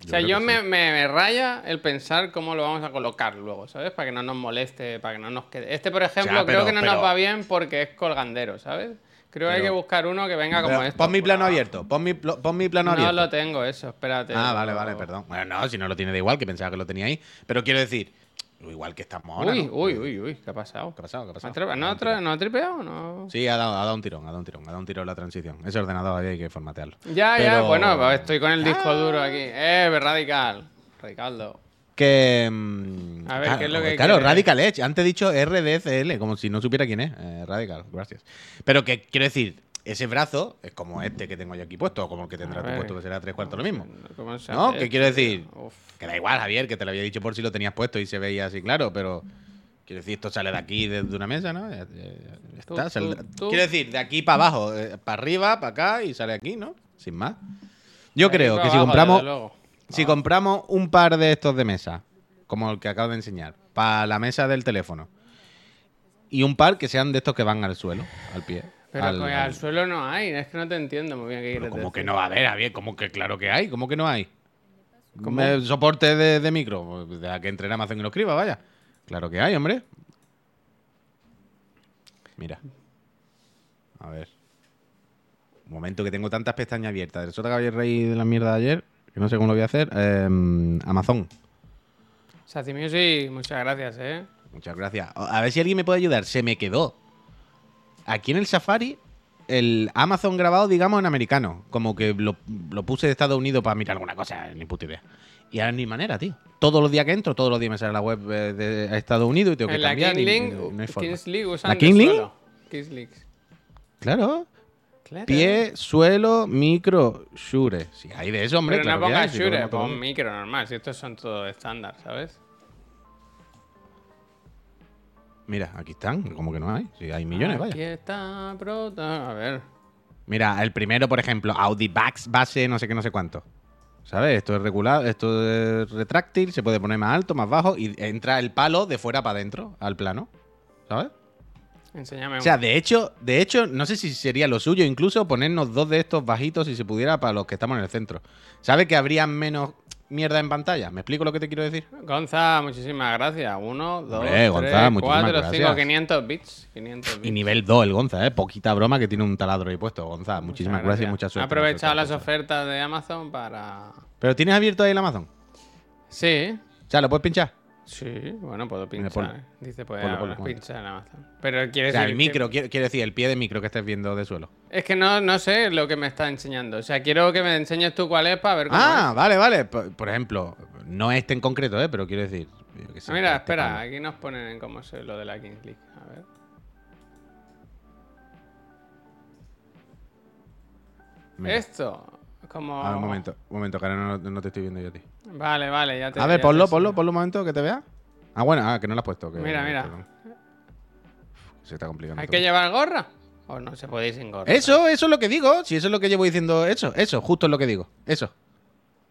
O sea, yo me, sí. me- me raya el pensar cómo lo vamos a colocar luego, ¿sabes? Para que no nos moleste, para que no nos quede. Este, por ejemplo, Ya, creo que no pero- nos va bien porque es colgandero, ¿sabes? Creo que hay que buscar uno que venga como esto. pon mi plano Ah, abierto. Pon mi, pon mi plano No abierto. lo tengo, eso, espérate. Ah, vale, vale, perdón. Bueno, no, si no lo tiene da igual, que pensaba que lo tenía ahí. Pero quiero decir, igual que estamos ahora. Uy, ¿no? uy, uy, uy, ¿qué ha pasado? ¿Qué ha pasado? ¿Qué ha pasado? ¿Ha tripe- Ha ¿No, ha. ¿No ha tripeado? No. Sí, ha dado, ha dado un tirón, ha dado un tirón, ha dado un tirón la transición. Ese ordenador ahí hay que formatearlo. Ya, ya, bueno, pues estoy con el disco Ah. duro aquí. Eh, radical. Radicaldo. Que. A ver, claro, ¿qué es lo que Claro, quiere? Radical Edge. Antes he dicho RDCL, como si no supiera quién es. Eh, Radical, gracias. Pero que quiero decir, ese brazo es como este que tengo yo aquí puesto, o como el que tendrás A tú puesto, que será tres cuartos lo mismo. ¿Cómo se ¿No? ¿Qué quiero tío? decir? Uf. Que da igual, Javier, que te lo había dicho por si lo tenías puesto y se veía así claro, pero. Quiero decir, esto sale de aquí, desde una mesa, ¿no? Ya- ya- ya Tú, está, tú, sale- tú. Quiero decir, de aquí para abajo, eh, para arriba, para acá y sale aquí, ¿no? Sin más. Yo creo que si compramos. Si compramos un par de estos de mesa, como el que acabo de enseñar, para la mesa del teléfono, y un par que sean de estos que van al suelo, al pie. Pero al- coño, al- al suelo no hay, es que no te entiendo muy bien qué quieres como que no va a haber, Javier, como que claro que hay, como que no hay. ¿Cómo? Soporte de, de micro, pues, de que entre en Amazon y lo escriba, vaya. Claro que hay, hombre. Mira. A ver. Un momento que tengo tantas pestañas abiertas. Sota que había reí de la mierda de ayer, que no sé cómo lo voy a hacer. Eh, Amazon. Sacimiusi, muchas gracias, eh. Muchas gracias. A ver si alguien me puede ayudar. Se me quedó. Aquí en el Safari, el Amazon grabado, digamos, en americano. Como que lo, lo puse de Estados Unidos para mirar alguna cosa, ni puta idea. Y ahora ni manera, tío. Todos los días que entro, todos los días me sale la web eh, de Estados Unidos y tengo que la cambiar. King y- Link, y no hay forma. Kings League ¿La King. Kings League. Claro. Claro. Pie, suelo, micro, Shure. Si hay de eso, hombre. Pero no claro hay, pongas Shure, pon micro normal, si estos son todos estándar, ¿sabes? Mira, aquí están. Como que no hay. Si hay millones, Aquí vaya. está, prota. A ver. Mira, el primero, por ejemplo, Audi Bax base, no sé qué, no sé cuánto. ¿Sabes? Esto es regular, esto es retráctil, se puede poner más alto, más bajo y entra el palo de fuera para adentro, al plano. ¿Sabes? Enséñame O sea, de hecho, de hecho, no sé si sería lo suyo incluso ponernos dos de estos bajitos si se pudiera para los que estamos en el centro. ¿Sabes que habría menos mierda en pantalla? ¿Me explico lo que te quiero decir? Gonza, muchísimas gracias. Uno, dos, Hombre, Gonza, tres, cuatro, gracias. cinco, 500 bits. 500 bits. Y nivel 2 el Gonza, ¿eh? Poquita broma que tiene un taladro ahí puesto, Gonza. Muchísimas gracias y mucha He suerte. aprovechado las cosas. ofertas de Amazon para... ¿Pero tienes abierto ahí el Amazon? Sí, O sea, ¿lo puedes pinchar? Sí, bueno, puedo pinchar. Dice, Ponlo, ponlo. pinchar en Amazon. Pero quiere O sea, decir el que- micro, quiere decir, el pie de micro que estés viendo de suelo. Es que no, no sé lo que me está enseñando. O sea, quiero que me enseñes tú cuál es para ver cómo Ah, vale, vale. Por, por ejemplo, no este en concreto, ¿eh? Pero quiero decir. Ah, mira, este espera, aquí nos ponen en cómo se lo de la King Click. A ver. Mira. Esto, como... A ver, un momento, un momento, que ahora no, no te estoy viendo yo a ti. Vale, vale, ya te A ver, ya ponlo, te ponlo, ponlo un momento que te vea. Ah, bueno, ah, que no lo has puesto. que- Mira, mira. perdón. Se está complicando. ¿Hay todo. que llevar gorra? ¿O no se puede ir sin gorra? Eso, eso es lo que digo. Si eso es lo que llevo diciendo, eso, eso, justo es lo que digo. Eso.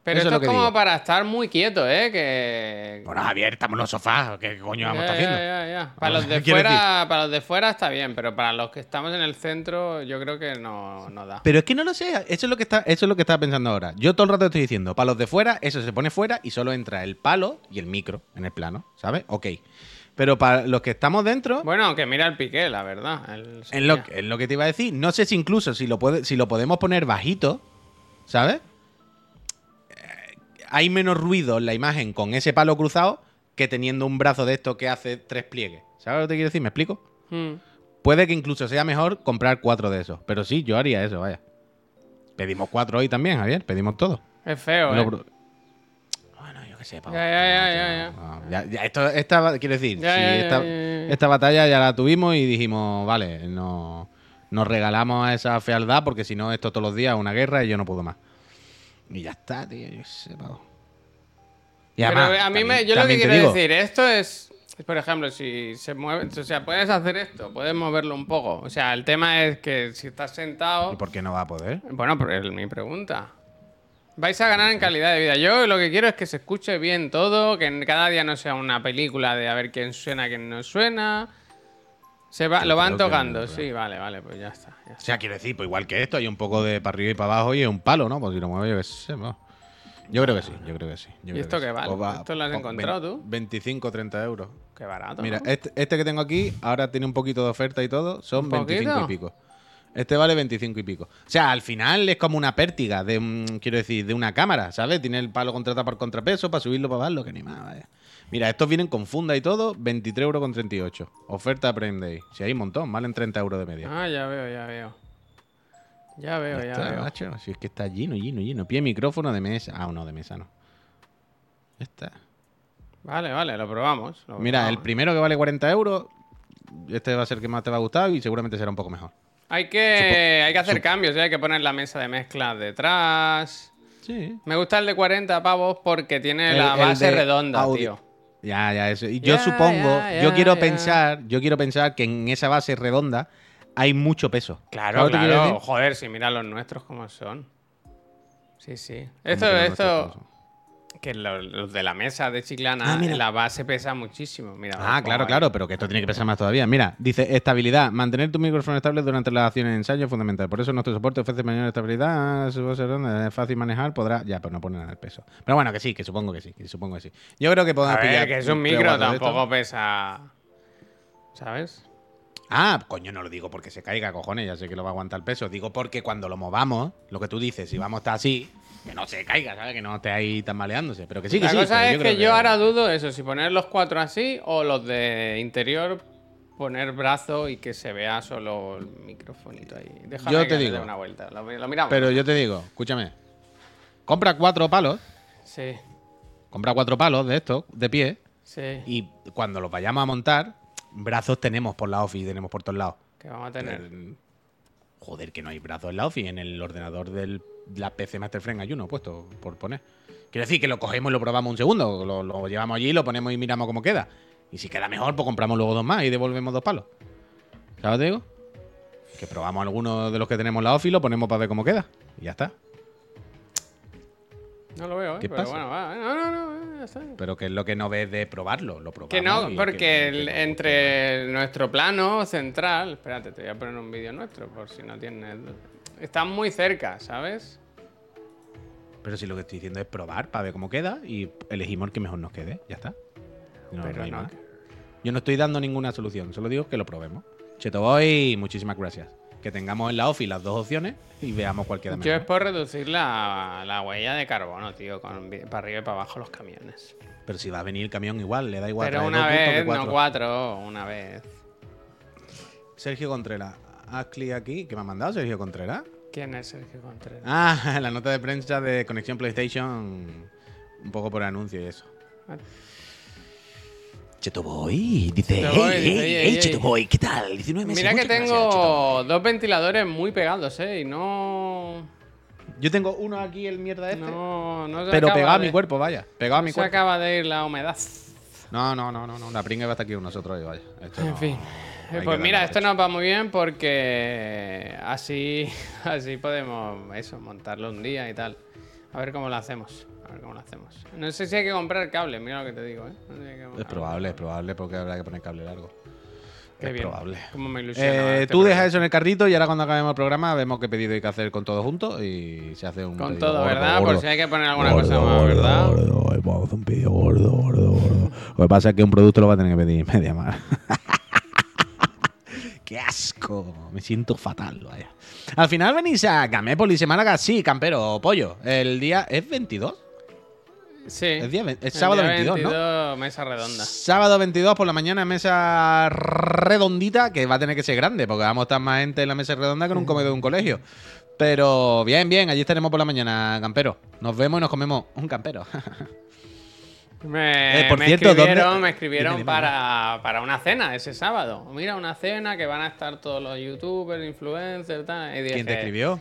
Pero eso esto es lo es que como digo. para estar muy quieto, ¿eh? Que... Bueno, Javier, estamos en los sofás. ¿Qué coño vamos a estar haciendo? ya, ya, ya. Para los de fuera, para los de fuera está bien, pero para los que estamos en el centro, yo creo que no, no da. Pero es que no lo sé, eso es lo que está, eso es lo que estaba pensando ahora. Yo todo el rato estoy diciendo, para los de fuera, eso se pone fuera y solo entra el palo y el micro en el plano, ¿sabes? Ok. Pero para los que estamos dentro, Bueno, que mira el piqué, la verdad. el es lo, es lo que te iba a decir. No sé si incluso si lo, puede, si lo podemos poner bajito, ¿sabes? Hay menos ruido en la imagen con ese palo cruzado que teniendo un brazo de esto que hace tres pliegues. ¿Sabes lo que te quiero decir? ¿Me explico? Hmm. Puede que incluso sea mejor comprar cuatro de esos. Pero sí, yo haría eso, vaya. Pedimos cuatro hoy también, Javier. Pedimos todo. Es feo, ¿eh? Bueno, yo qué sé, pavo. Ya, ya, ya, ya, ya. No, ya, ya, esto, esta, quiero decir, Ya, sí, ya, ya, esta, ya, ya. esta batalla ya la tuvimos y dijimos, vale, no, nos regalamos a esa fealdad porque si no, esto todos los días es una guerra y yo no puedo más. Y ya está, tío, yo sé, pavo. Y Pero además, a mí me, también- yo lo que quiero digo, decir, esto es, por ejemplo, si se mueve, o sea, puedes hacer esto, puedes moverlo un poco. O sea, el tema es que si estás sentado, ¿Y por qué no va a poder? bueno, pero es mi pregunta. Vais a ganar en calidad de vida. Yo lo que quiero es que se escuche bien todo, que cada día no sea una película de a ver quién suena, quién no suena. Se va, lo van que tocando, sí, vale, vale, pues ya está. ya O sea, quiero decir, pues igual que esto, hay un poco de para arriba y para abajo y es un palo, ¿no? Pues si lo mueve, yo qué sé. Yo creo que sí, yo creo que sí. yo creo esto qué vale? Va- ¿Esto lo has encontrado tú? 25, 30 euros. Qué barato. Mira, ¿no? este, este que tengo aquí ahora tiene un poquito de oferta y todo, son ¿Un 25 y pico. Este vale 25 y pico. O sea, al final es como una pértiga de un, quiero decir, de una cámara, ¿sabes? Tiene el palo contratado por contrapeso para subirlo para bajarlo, que ni más, vaya. Mira, estos vienen con funda y todo, 23 euros con 38. Oferta Prime Day. Si hay un montón, valen 30 euros de media. Ah, ya veo, ya veo. Ya veo, ya, Está, veo. macho, si es que está lleno, lleno, lleno. Pie micrófono de mesa. Ah, no, de mesa no. Ya está. Vale, vale, lo probamos. lo Mira, el primero que vale 40 euros, este va a ser el que más te va a gustar y seguramente será un poco mejor. Hay que, hay que hacer cambios, ¿eh? hay que poner la mesa de mezcla detrás. Sí. Me gusta el de 40 pavos porque tiene El- la base redonda, tío. Ya, ya, eso. Y yo Ya, supongo, ya, yo quiero ya. pensar, yo quiero pensar que en esa base redonda hay mucho peso. Claro, ¿Sabes lo que te quiero claro. Joder, si mira los nuestros como son. Sí, sí. ¿Cómo Esto, esto, que los, los de la mesa de Chiclana, Ah, la base pesa muchísimo. Mira, Ah, claro, pongo claro, ahí. pero que esto tiene que pesar más todavía. Mira, dice estabilidad. Mantener tu micrófono estable durante las acciones de ensayo es fundamental. Por eso nuestro soporte ofrece mayor estabilidad. Es fácil manejar. Podrá. Ya, pues no pone nada el peso. Pero bueno, que sí, que supongo que sí. Que supongo que sí. Yo creo que podemos pillar que es un micro, tampoco pesa. ¿Sabes? Ah, coño, no lo digo porque se caiga, cojones, ya sé que lo va a aguantar el peso. Digo porque cuando lo movamos, lo que tú dices, si vamos a estar así, que no se caiga, ¿sabes? Que no esté ahí tambaleándose. Pero que sí, que la sí. cosa pero es que creo yo ahora dudo eso, si poner los cuatro así o los de interior poner brazo y que se vea solo el microfonito ahí. Déjame Yo que te digo. dé una vuelta. Lo, lo miramos. Pero yo te digo, escúchame. Compra cuatro palos, Sí, compra cuatro palos de estos, de pie, sí. y cuando los vayamos a montar, brazos tenemos por la office, tenemos por todos lados. Que vamos a tener. Eh, Joder, que no hay brazos en la office, en el ordenador de la PC Master Frame hay uno puesto, por poner. Quiero decir que lo cogemos y lo probamos un segundo, lo, lo llevamos allí, lo ponemos y miramos cómo queda. Y si queda mejor, pues compramos luego dos más y devolvemos dos palos. ¿Sabes digo? Que probamos alguno de los que tenemos en la y lo ponemos para ver cómo queda. Y ya está. No lo veo, ¿eh? ¿Qué pero pasa? bueno, va. No, no, no, ya está. Pero que es lo que no ves de probarlo, lo probamos. Que no, porque que- el- que- entre nuestro plano central. Espérate, te voy a poner un vídeo nuestro por si no tienes. Están muy cerca, ¿sabes? Pero si lo que estoy diciendo es probar para ver cómo queda y elegimos el que mejor nos quede, ya está. No, Pero no hay no. más. Yo no estoy dando ninguna solución, solo digo que lo probemos. Cheto Boy, muchísimas gracias. Que tengamos en la OFI las dos opciones y veamos cuál queda Yo es por reducir la, la huella de carbono, tío, con, para arriba y para abajo los camiones. Pero si va a venir el camión igual, le da igual. Pero una vez, no cuatro, una vez. Sergio Contreras, clic aquí. ¿Qué me ha mandado Sergio Contreras? ¿Quién es Sergio Contreras? Ah, la nota de prensa de Conexión PlayStation. Un poco por anuncio y eso. Ah. Cheto Boy, dice, Cheto Boy, hey, dice, hey, "Ey, hey, ey, Cheto ey". Boy, ¿qué tal? 19 meses. Mira que muchas gracias, tengo dos ventiladores muy pegados, ¿eh? Y no. Yo tengo uno aquí, el mierda este. No, no se pero acaba pegado a de- mi cuerpo, vaya. Pegado a mi se cuerpo. acaba de ir la humedad. No, no, no, no, no. La pringa va a estar aquí con nosotros hoy, vaya. Esto En no- fin. Pues mira, esto nos va muy bien porque así, así podemos eso, montarlo un día y tal. A ver cómo lo hacemos. A ver cómo lo hacemos. No sé si hay que comprar cable, mira lo que te digo, ¿eh? No sé si que- Es probable, es probable, porque habrá que poner cable largo. Qué es bien. probable. Cómo me ilusiona Eh, este tú dejas eso en el carrito y ahora cuando acabemos el programa vemos qué pedido hay que hacer con todo junto y se hace un Con todo, gordo, ¿verdad? gordo. Por si hay que poner alguna Gordo, cosa más, gordo, ¿verdad? gordo, vamos a hacer un pedido gordo, gordo, gordo. Lo que pasa es que un producto lo va a tener que pedir media mar. ¡Qué asco! Me siento fatal, vaya. Al final venís a Gamépolis y Málaga, sí, campero, pollo. El día es 22. Sí. Es, día, sábado día 22, ¿no? 22, mesa redonda. Sábado 22 por la mañana, mesa redondita, que va a tener que ser grande, porque vamos a estar más gente en la mesa redonda que en un comedor de un colegio. Pero bien, bien, allí estaremos por la mañana, campero. Nos vemos y nos comemos un campero. Me, Eh, por me cierto, escribieron, ¿dónde- me escribieron Dime, dime, para, para una cena ese sábado. Mira, una cena que van a estar todos los youtubers, influencers, tal. Y dije, ¿Quién te escribió?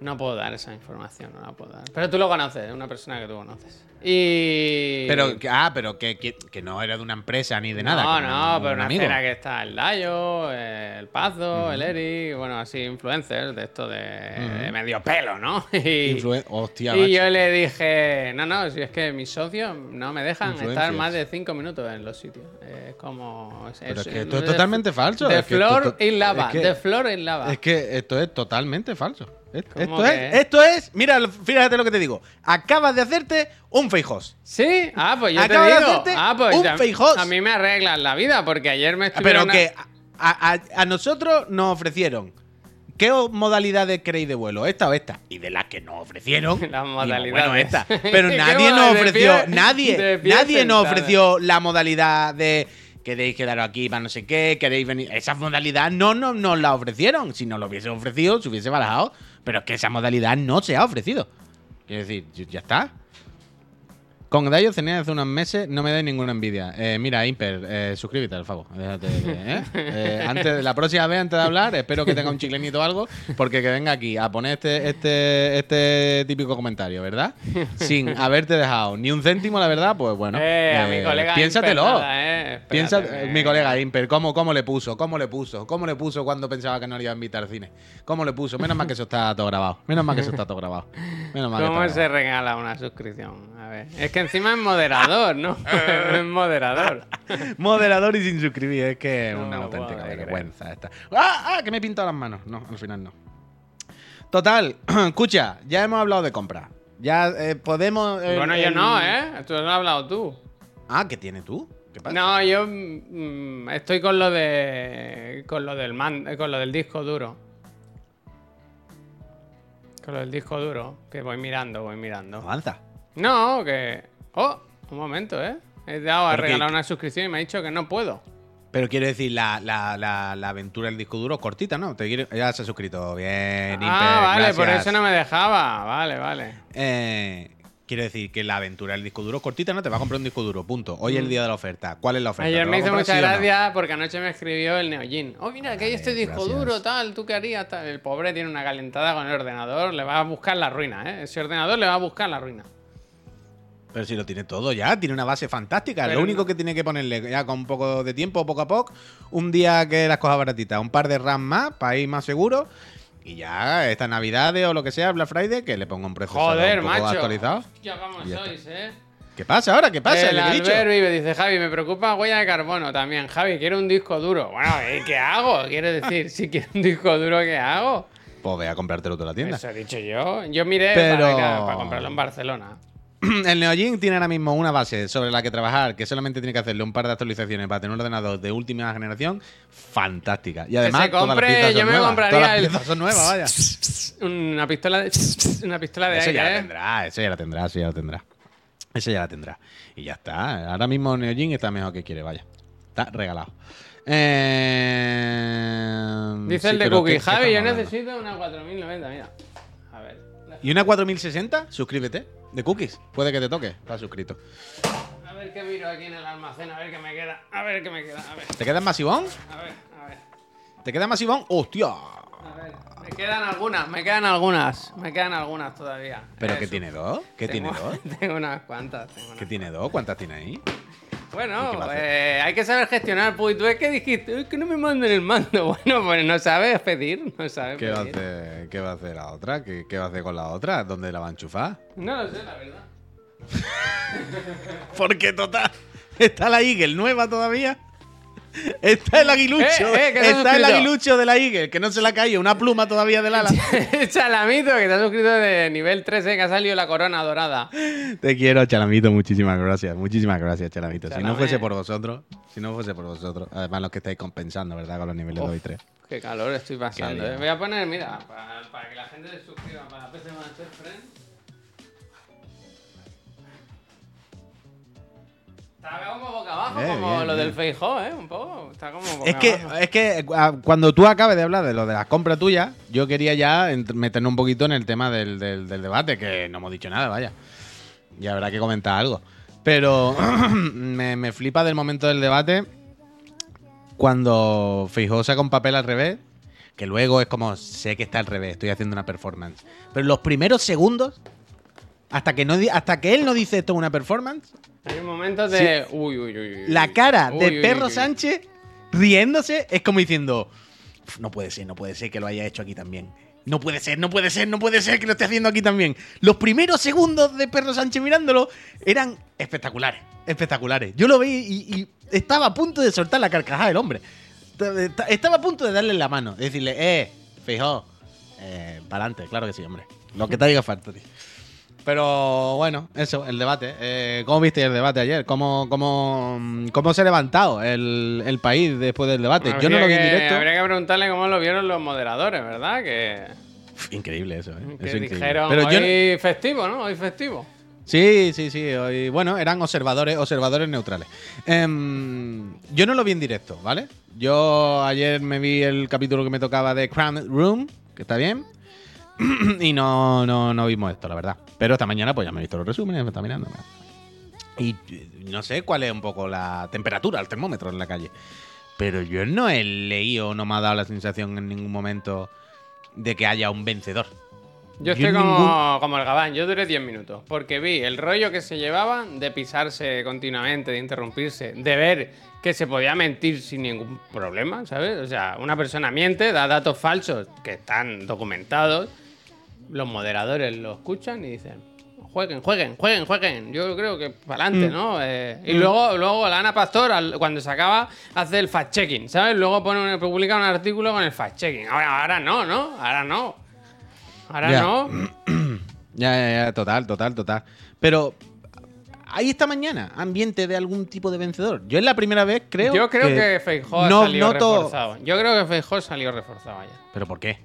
No puedo dar esa información, no la puedo dar. Pero tú lo conoces, es una persona que tú conoces. Y. Pero, ah, pero que, que- que no era de una empresa ni de nada. No, no, un pero una amigo. cena que está el Dayo, el Pazo, el Eric, bueno, así influencers de esto de, de medio pelo, ¿no? Y, Influen- Hostia, y macho. yo le dije, no, no, si es que mis socios no me dejan estar más de cinco minutos en los sitios. Es como... Pero es que esto es totalmente falso, De es flor y lava, es de flor y lava. Es que esto es totalmente falso. Es- ¿Cómo Esto es, esto es, mira, fíjate lo que te digo. Acabas de hacerte un feijós. Sí, ah, pues yo Acaba te de hacerte Ah, pues un a, a mí me arreglan la vida porque ayer me Pero estuvieron... que a, a- a nosotros nos ofrecieron. ¿Qué modalidades queréis de vuelo? ¿Esta o esta? Y de las que nos ofrecieron. Las modalidades. Bueno, esta. Pero ¿Qué nadie nos ofreció. Pie- nadie. Nadie nos ofreció la modalidad de. Queréis quedaros aquí para no sé qué, queréis venir. Esa modalidad no nos, nos la ofrecieron. Si nos lo hubiese ofrecido, se hubiese barajado. Pero es que esa modalidad no se ha ofrecido. Quiero decir, ya está. Con Dayo cené hace unos meses, no me da ninguna envidia. Eh, mira, Imper, eh, suscríbete al favor. Déjate ¿eh? Eh, antes la próxima vez, antes de hablar, espero que tenga un chiclenito o algo, porque que venga aquí a poner este, este, este típico comentario, ¿verdad? Sin haberte dejado ni un céntimo, la verdad, pues bueno. Eh, a mi eh, colega Piénsatelo. Imper, nada. Espérate, mi colega Imper, ¿cómo, ¿cómo le puso? ¿Cómo le puso? ¿Cómo le puso cuando pensaba que no le iba a invitar al cine? ¿Cómo le puso? Menos mal que eso está todo grabado. Menos mal que eso está todo grabado. Menos mal ¿Cómo se grabado. regala una suscripción? A ver. Es que encima es moderador, ¿no? es moderador. Moderador y sin suscribir, es que es No una auténtica vergüenza esta. ¡Ah! ¡Ah! Que me he pintado las manos. No, al final no. Total, escucha, ya hemos hablado de compra. Ya eh, podemos. eh, bueno, yo no, ¿eh? Tú lo has hablado tú. Ah, ¿qué tienes tú? ¿Qué pasa? No, yo mm, estoy con lo de. con lo del man, eh, con lo del disco duro. Con lo del disco duro. Que voy mirando, voy mirando. Avanza. No, que. Oh, un momento, ¿eh? He dado a Pero que- regalar una suscripción y me ha dicho que no puedo. Pero quiero decir, la, la, la, la aventura del disco duro es cortita, ¿no? Te ya se ha suscrito. Bien, Imper, ah, vale, por gracias. eso no me dejaba. Vale, vale. Eh, quiero decir que la aventura del disco duro es cortita, ¿no? Te vas a comprar un disco duro, punto. Hoy es el día de la oferta. ¿Cuál es la oferta? Mm. Ayer ¿Te lo me vas a hizo comprar, mucha sí o no? gracia porque anoche me escribió el Neojin. Oh, mira, que hay este disco gracias. duro, tal, ¿tú qué harías? Tal. El pobre tiene una calentada con el ordenador, le va a buscar la ruina, ¿eh? Ese ordenador le va a buscar la ruina. Pero si lo tiene todo ya, tiene una base fantástica. Pero lo único no- que tiene que ponerle ya con un poco de tiempo, poco a poco, un día que las cosas baratitas, un par de RAM más para ir más seguro Y ya esta Navidades o lo que sea, Black Friday, que le ponga un precio Joder, un poco macho. actualizado. Hostia, cómo sois, eh. ¿Qué pasa ahora? ¿Qué pasa? El ¿Le he dicho? Albert vive, dice Javi, me preocupa huella de carbono también. Javi, quiero un disco duro. Bueno, ¿y ¿qué hago? Quiero decir, si quiero un disco duro, ¿qué hago? Pues ve a comprártelo tú a la tienda. Eso he dicho yo. Yo miré Pero- para comprarlo en Barcelona. El Neogin tiene ahora mismo una base sobre la que trabajar, que solamente tiene que hacerle un par de actualizaciones para tener un ordenador de última generación, fantástica. Y además, se todas las son yo me nuevas. compraría Todas las el- piezas son nuevas, vaya. Una pistola de, una pistola de Eso ya la aire, ¿eh? tendrá, eso ya la tendrá, eso ya la tendrá. Eso ya la tendrá. Y ya está. Ahora mismo Neogin está mejor que quiere, vaya. Está regalado. Eh... Dice sí, el de Cookie. ¿qué- qué Javi, yo necesito una 4090, mira. A ver. ¿Y una 4060? Suscríbete. De cookies. Puede que te toque. Estás suscrito. A ver qué miro aquí en el almacén, a ver qué me queda. A ver qué me queda. A ver, ¿Te quedas masivón? a ver, a ver. ¿Te quedas masivón? ¡Hostia! A ver, me quedan algunas, me quedan algunas, me quedan algunas todavía. ¿Pero Eso. qué tiene dos? ¿Qué Tengo- tiene dos? Tengo unas cuantas. tengo unas ¿Qué tiene dos? ¿Cuántas tiene ahí? Bueno, eh, hay que saber gestionar. Pues tú es que dijiste, es que no me manden el mando. Bueno, pues no sabes pedir, no sabes ¿Qué va a hacer, qué va a hacer la otra? ¿Qué, qué va a hacer con la otra? ¿Dónde la va a enchufar? No lo sé, la verdad. Porque total, está la Eagle nueva todavía. Está el aguilucho. Eh, eh, está el aguilucho de la Eagle, que no se ha caído una pluma todavía del ala. Chalamito, que te has suscrito de nivel 13, que ha salido la corona dorada. Te quiero, Chalamito, muchísimas gracias. Muchísimas gracias, Chalamito. Si no fuese por vosotros, si no fuese por vosotros, además los que estáis compensando, ¿verdad? Con los niveles 2 y 3. Qué calor estoy pasando. Eh. Voy a poner, mira, para, para que la gente se suscriba para PC Master Friend. Está como boca abajo, Eh, como bien, lo bien. del Feijó, ¿eh? Un poco. Está como boca Es que, abajo. es que ah, cuando tú acabes de hablar de lo de las compras tuyas, yo quería ya meternos un poquito en el tema del, del- del debate, que no hemos dicho nada, vaya. Y habrá que comentar algo. Pero me, me flipa del momento del debate cuando Feijóo saca un papel al revés, que luego es como, sé que está al revés, estoy haciendo una performance. Pero los primeros segundos, hasta que, no, hasta que él no dice esto es una performance, Hay momentos de. Uy, uy, uy, uy. la cara Uy, de uy, Perro. Sánchez riéndose es como diciendo: "Uf, No puede ser, no puede ser que lo haya hecho aquí también. No puede ser, no puede ser, no puede ser que lo esté haciendo aquí también. Los primeros segundos de Perro Sánchez mirándolo eran espectaculares, espectaculares. Yo lo vi y, y estaba a punto de soltar la carcajada del hombre. Esta- Estaba a punto de darle la mano, de decirle, eh, fijo, eh, para adelante, claro que sí, hombre. Lo que te diga Factory. Pero bueno, eso, el debate. Eh, ¿Cómo viste el debate ayer? ¿Cómo, cómo, cómo se ha levantado el, el país después del debate? Yo no lo vi en directo. Habría que preguntarle cómo lo vieron los moderadores, ¿verdad? Que, Increíble eso, ¿eh? que Eso increíble. dijeron Pero yo, hoy festivo, ¿no? Hoy festivo. Sí, sí, sí. hoy- bueno, eran observadores, observadores neutrales. Em, yo no lo vi en directo, ¿vale? Yo ayer me vi el capítulo que me tocaba de Crown Room, que está bien. y no, no, no vimos esto, la verdad. Pero esta mañana pues ya me he visto los resúmenes, me está mirando. Y eh, no sé cuál es un poco la temperatura, el termómetro en la calle. Pero yo no he leído, no me ha dado la sensación en ningún momento de que haya un vencedor. Yo Yo estoy como, ningún- como el gabán, yo duré 10 minutos, porque vi el rollo que se llevaban de pisarse continuamente, de interrumpirse, de ver que se podía mentir sin ningún problema, ¿sabes? O sea, una persona miente, da datos falsos que están documentados, los moderadores lo escuchan y dicen, jueguen, jueguen, jueguen, jueguen. Yo creo que para adelante, ¿no? Eh, y luego, luego la Ana Pastor, al- cuando se acaba, hace el fact-checking, ¿sabes? Luego pone un- publica un artículo con el fact-checking. Ahora, ahora no, ¿no? Ahora no. Ahora Ya. no. Ya, ya, ya, total, total, total. Pero ahí esta mañana, ambiente de algún tipo de vencedor. Yo es la primera vez, creo. Yo creo que, Feijóo no salió noto- reforzado. Yo creo que Feijóo salió reforzado ayer. ¿Pero por qué?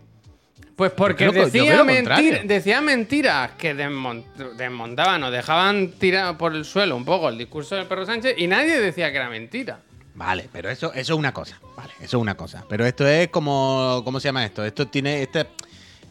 Pues porque decía, mentir- decía mentiras que desmon- desmontaban o dejaban tirado por el suelo un poco el discurso del perro Sánchez y nadie decía que era mentira. Vale, pero eso, eso es una cosa. Vale, eso es una cosa. Pero esto es como. ¿Cómo se llama esto? Esto tiene. Este,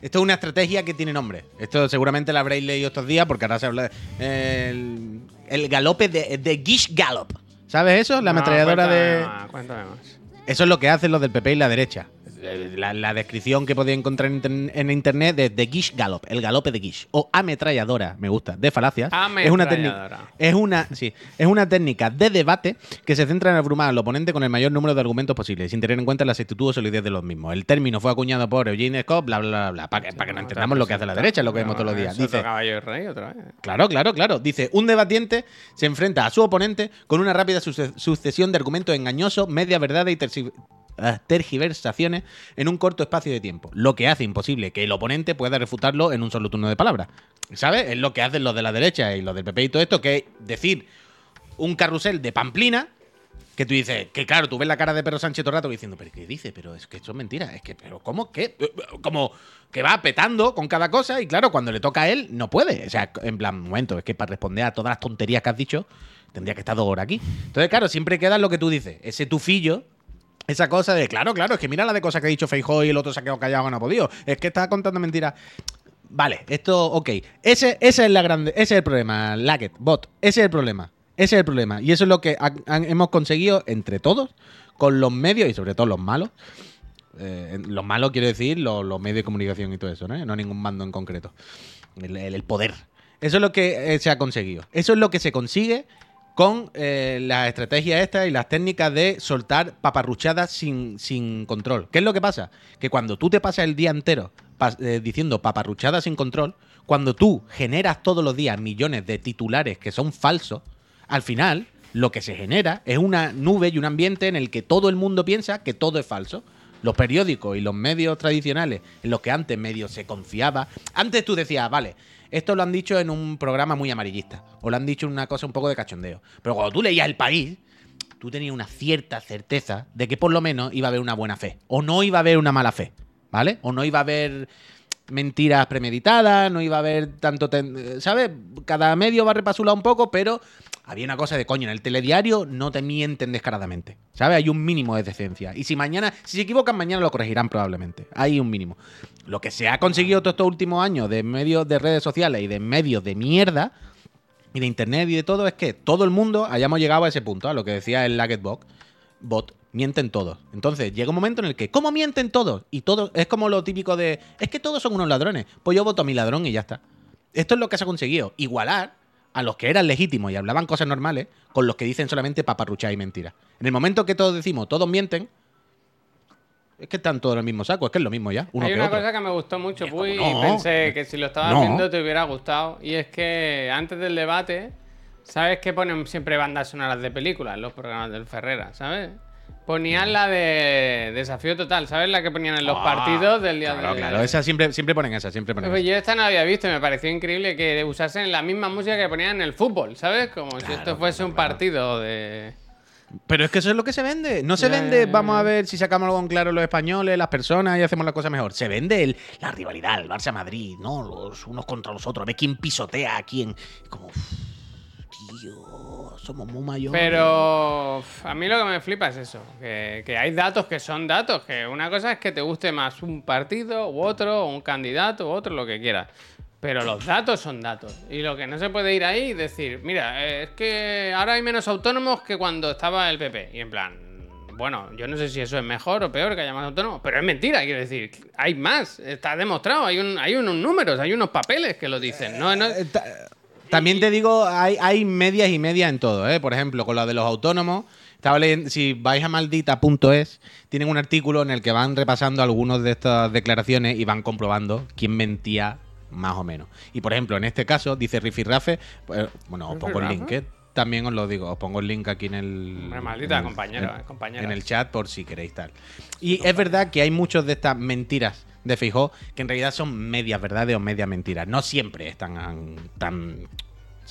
esto es una estrategia que tiene nombre. Esto seguramente la habréis leído estos días porque ahora se habla. El, el galope de, de Gish Gallop. ¿Sabes eso? La No, ametralladora cuéntame de. cuéntame más. Eso es lo que hacen los del PP y la derecha. Eh, La, la descripción que podéis encontrar en, inter- en internet de, de Gish Gallop, el galope de Gish, o ametralladora, me gusta, de falacias. Es una técnica. Es una, sí, es una técnica de debate que se centra en abrumar al oponente con el mayor número de argumentos posibles, sin tener en cuenta la exactitud o solidez de los mismos. El término fue acuñado por Eugene Scott, bla, bla, bla, bla, para que, para que no entendamos lo que hace la derecha, lo que vemos todos los días. Dice, rey otra vez. Claro, claro, claro. Dice, un debatiente se enfrenta a su oponente con una rápida suce- sucesión de argumentos engañosos, media verdades y tergiversaciones en un corto espacio de tiempo, lo que hace imposible que el oponente pueda refutarlo en un solo turno de palabra. ¿Sabes? Es lo que hacen los de la derecha y los del PP y todo esto, que es decir un carrusel de pamplina que tú dices, que claro, tú ves la cara de Pedro Sánchez todo el rato diciendo, pero ¿qué dice? Pero es que eso es mentira. Es que, pero ¿cómo? ¿Qué? Como que va petando con cada cosa y claro, cuando le toca a él, no puede. O sea, en plan, momento, es que para responder a todas las tonterías que has dicho, tendría que estar dos horas aquí. Entonces, claro, siempre queda lo que tú dices, ese tufillo. Esa cosa de, claro, claro, es que mira la de cosas que ha dicho Feijóo y el otro se ha quedado callado no ha podido. Es que está contando mentiras. Vale, esto, ok. Ese, ese es la grande, ese es el problema, Lacket, bot. Ese es el problema. Ese es el problema. Y eso es lo que hemos conseguido entre todos, con los medios y sobre todo los malos. Eh, los malos quiero decir los, medios de comunicación y todo eso, ¿no? No ningún mando en concreto. El poder. Eso es lo que eh, se ha conseguido. Eso es lo que se consigue con eh, las estrategias estas y las técnicas de soltar paparruchadas sin, sin control. ¿Qué es lo que pasa? Que cuando tú te pasas el día entero eh, diciendo paparruchadas sin control, cuando tú generas todos los días millones de titulares que son falsos, al final lo que se genera es una nube y un ambiente en el que todo el mundo piensa que todo es falso. Los periódicos y los medios tradicionales en los que antes medio se confiaba. Antes tú decías, vale, esto lo han dicho en un programa muy amarillista. O lo han dicho en una cosa un poco de cachondeo. Pero cuando tú leías El País, tú tenías una cierta certeza de que por lo menos iba a haber una buena fe. O no iba a haber una mala fe. ¿Vale? O no iba a haber mentiras premeditadas, no iba a haber tanto... ten- ¿Sabes? Cada medio va a repasular un poco, pero había una cosa de coño, en el telediario no te mienten descaradamente. ¿Sabes? Hay un mínimo de decencia. Y si mañana, si se equivocan, mañana lo corregirán probablemente. Hay un mínimo. Lo que se ha conseguido todos estos últimos años de medios de redes sociales y de medios de mierda y de internet y de todo es que todo el mundo hayamos llegado a ese punto, a lo que decía el Lagetbot, bot, mienten todos. Entonces llega un momento en el que, ¿cómo mienten todos? Y todo es como lo típico de, es que todos son unos ladrones. Pues yo voto a mi ladrón y ya está. Esto es lo que se ha conseguido, igualar a los que eran legítimos y hablaban cosas normales con los que dicen solamente paparruchas y mentiras. En el momento que todos decimos, todos mienten, es que están todos en el mismo saco, es que es lo mismo ya. Uno Hay que una otro. cosa que me gustó mucho, ¿Cómo Puy, no? y pensé que si lo estabas No. viendo te hubiera gustado. Y es que antes del debate, ¿sabes que ponen siempre bandas sonoras de películas en los programas del Ferrera? ¿Sabes? Ponían la de Desafío Total, ¿sabes? La que ponían en los Ah, partidos del día Claro, de claro, esa siempre, siempre ponen esa, siempre ponen Pues esa. yo esta no la había visto y me pareció increíble que usasen la misma música que ponían en el fútbol, ¿sabes? Como si esto fuese un partido de... Pero es que eso es lo que se vende. No se vende, vamos a ver si sacamos algo en claro los españoles, las personas y hacemos la cosa mejor. Se vende el, la rivalidad, el Barça-Madrid, ¿no? Los unos contra los otros. A ver quién pisotea a quién. Como, uf, somos muy mayores. Pero a mí lo que me flipa es eso, que, que hay datos que son datos, que una cosa es que te guste más un partido u otro, o un candidato u otro, lo que quieras. Pero los datos son datos. Y lo que no se puede ir ahí y decir, mira, eh, es que ahora hay menos autónomos que cuando estaba el PP. Y en plan, bueno, yo no sé si eso es mejor o peor que haya más autónomos, pero es mentira, quiero decir, hay más, está demostrado, hay, un, hay unos números, hay unos papeles que lo dicen. No, no, Eh, También te digo, hay, hay medias y medias en todo, ¿eh? Por ejemplo, con lo de los autónomos. Estaba leyendo, si vais a maldita.es, tienen un artículo en el que van repasando algunas de estas declaraciones y van comprobando quién mentía más o menos. Y por ejemplo, en este caso, dice Riffy Rafe, pues, bueno, os pongo el link. ¿eh? También os lo digo, os pongo el link aquí en el. Hombre, maldita en el- compañero, en- el chat por si queréis tal. Y es verdad que hay muchos de estas mentiras de Feijó que en realidad son medias verdades o medias mentiras. No siempre es tan, tan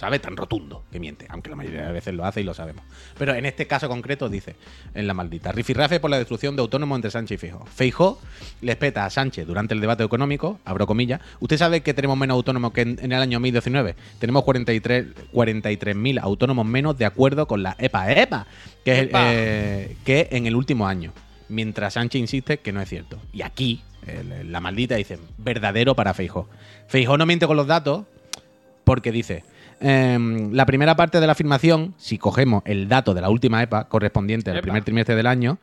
¿sabes? Tan rotundo que miente, aunque la mayoría de veces lo hace y lo sabemos. Pero en este caso concreto dice, en la maldita, rifirrafe por la destrucción de autónomos entre Sánchez y Feijó. Feijó les peta a Sánchez durante el debate económico, abro comillas. ¿Usted sabe que tenemos menos autónomos que en, en el año 2019? Tenemos 43 43.000 autónomos menos de acuerdo con la EPA. EPA, que, es, eh, que en el último año. Mientras Sánchez insiste que no es cierto. Y aquí, el- la maldita dice, verdadero para Feijó. Feijó no miente con los datos porque dice, em, la primera parte de la afirmación, si cogemos el dato de la última EPA correspondiente al Epa. primer trimestre del año,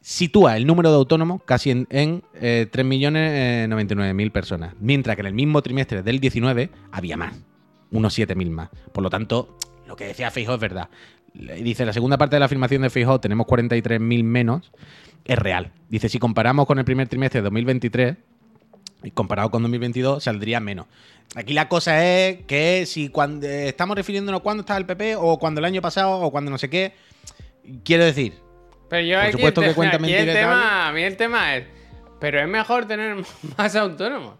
sitúa el número de autónomos casi en, en eh, 3.099.000 personas, mientras que en el mismo trimestre del 19 había más, unos 7.000 más. Por lo tanto, lo que decía Feijóo es verdad. Dice, la segunda parte de la afirmación de Feijóo, tenemos 43.000 menos, es real. Dice, si comparamos con el primer trimestre de 2023, y comparado con 2022, saldría menos. Aquí la cosa es que si cuando eh, estamos refiriéndonos cuando estaba el PP o cuando el año pasado o cuando no sé qué, quiero decir, Pero yo Por aquí supuesto el que cuenta aquí el tema, a mí el tema es, pero es mejor tener más autónomos.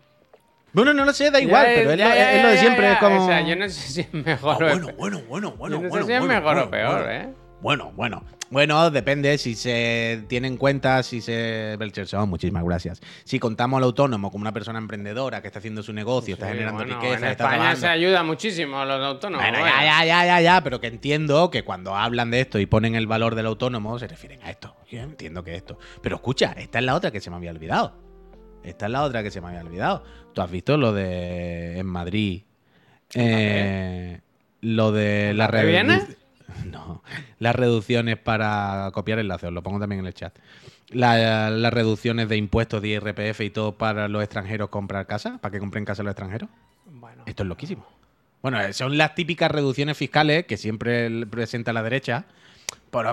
bueno, no lo sé, da igual, Ya, pero es, ya, lo, ya, es lo de siempre, es como... O sea, yo no sé si es mejor Ah, o bueno, bueno, bueno, bueno, Yo no sé bueno, si es bueno, mejor o peor. ¿eh? Bueno, bueno. Bueno, depende si se tiene en cuenta, si se... Belcherson, muchísimas gracias. Si contamos al autónomo como una persona emprendedora que está haciendo su negocio, está generando bueno, riqueza, En está España trabajando... se ayuda muchísimo a los autónomos. Bueno, ya, ya, ya, ya, ya, pero que entiendo que cuando hablan de esto y ponen el valor del autónomo, se refieren a esto. Yo entiendo que esto. Pero escucha, esta es la otra que se me había olvidado. Esta es la otra que se me había olvidado. ¿Tú has visto lo de en Madrid? Eh, lo de la redu- No, las reducciones para copiar enlaces, os lo pongo también en el chat. La- las reducciones de impuestos de IRPF y todo para los extranjeros comprar casa, para que compren casa los extranjeros. Bueno, Esto es loquísimo. Bueno, eh, son las típicas reducciones fiscales que siempre presenta la derecha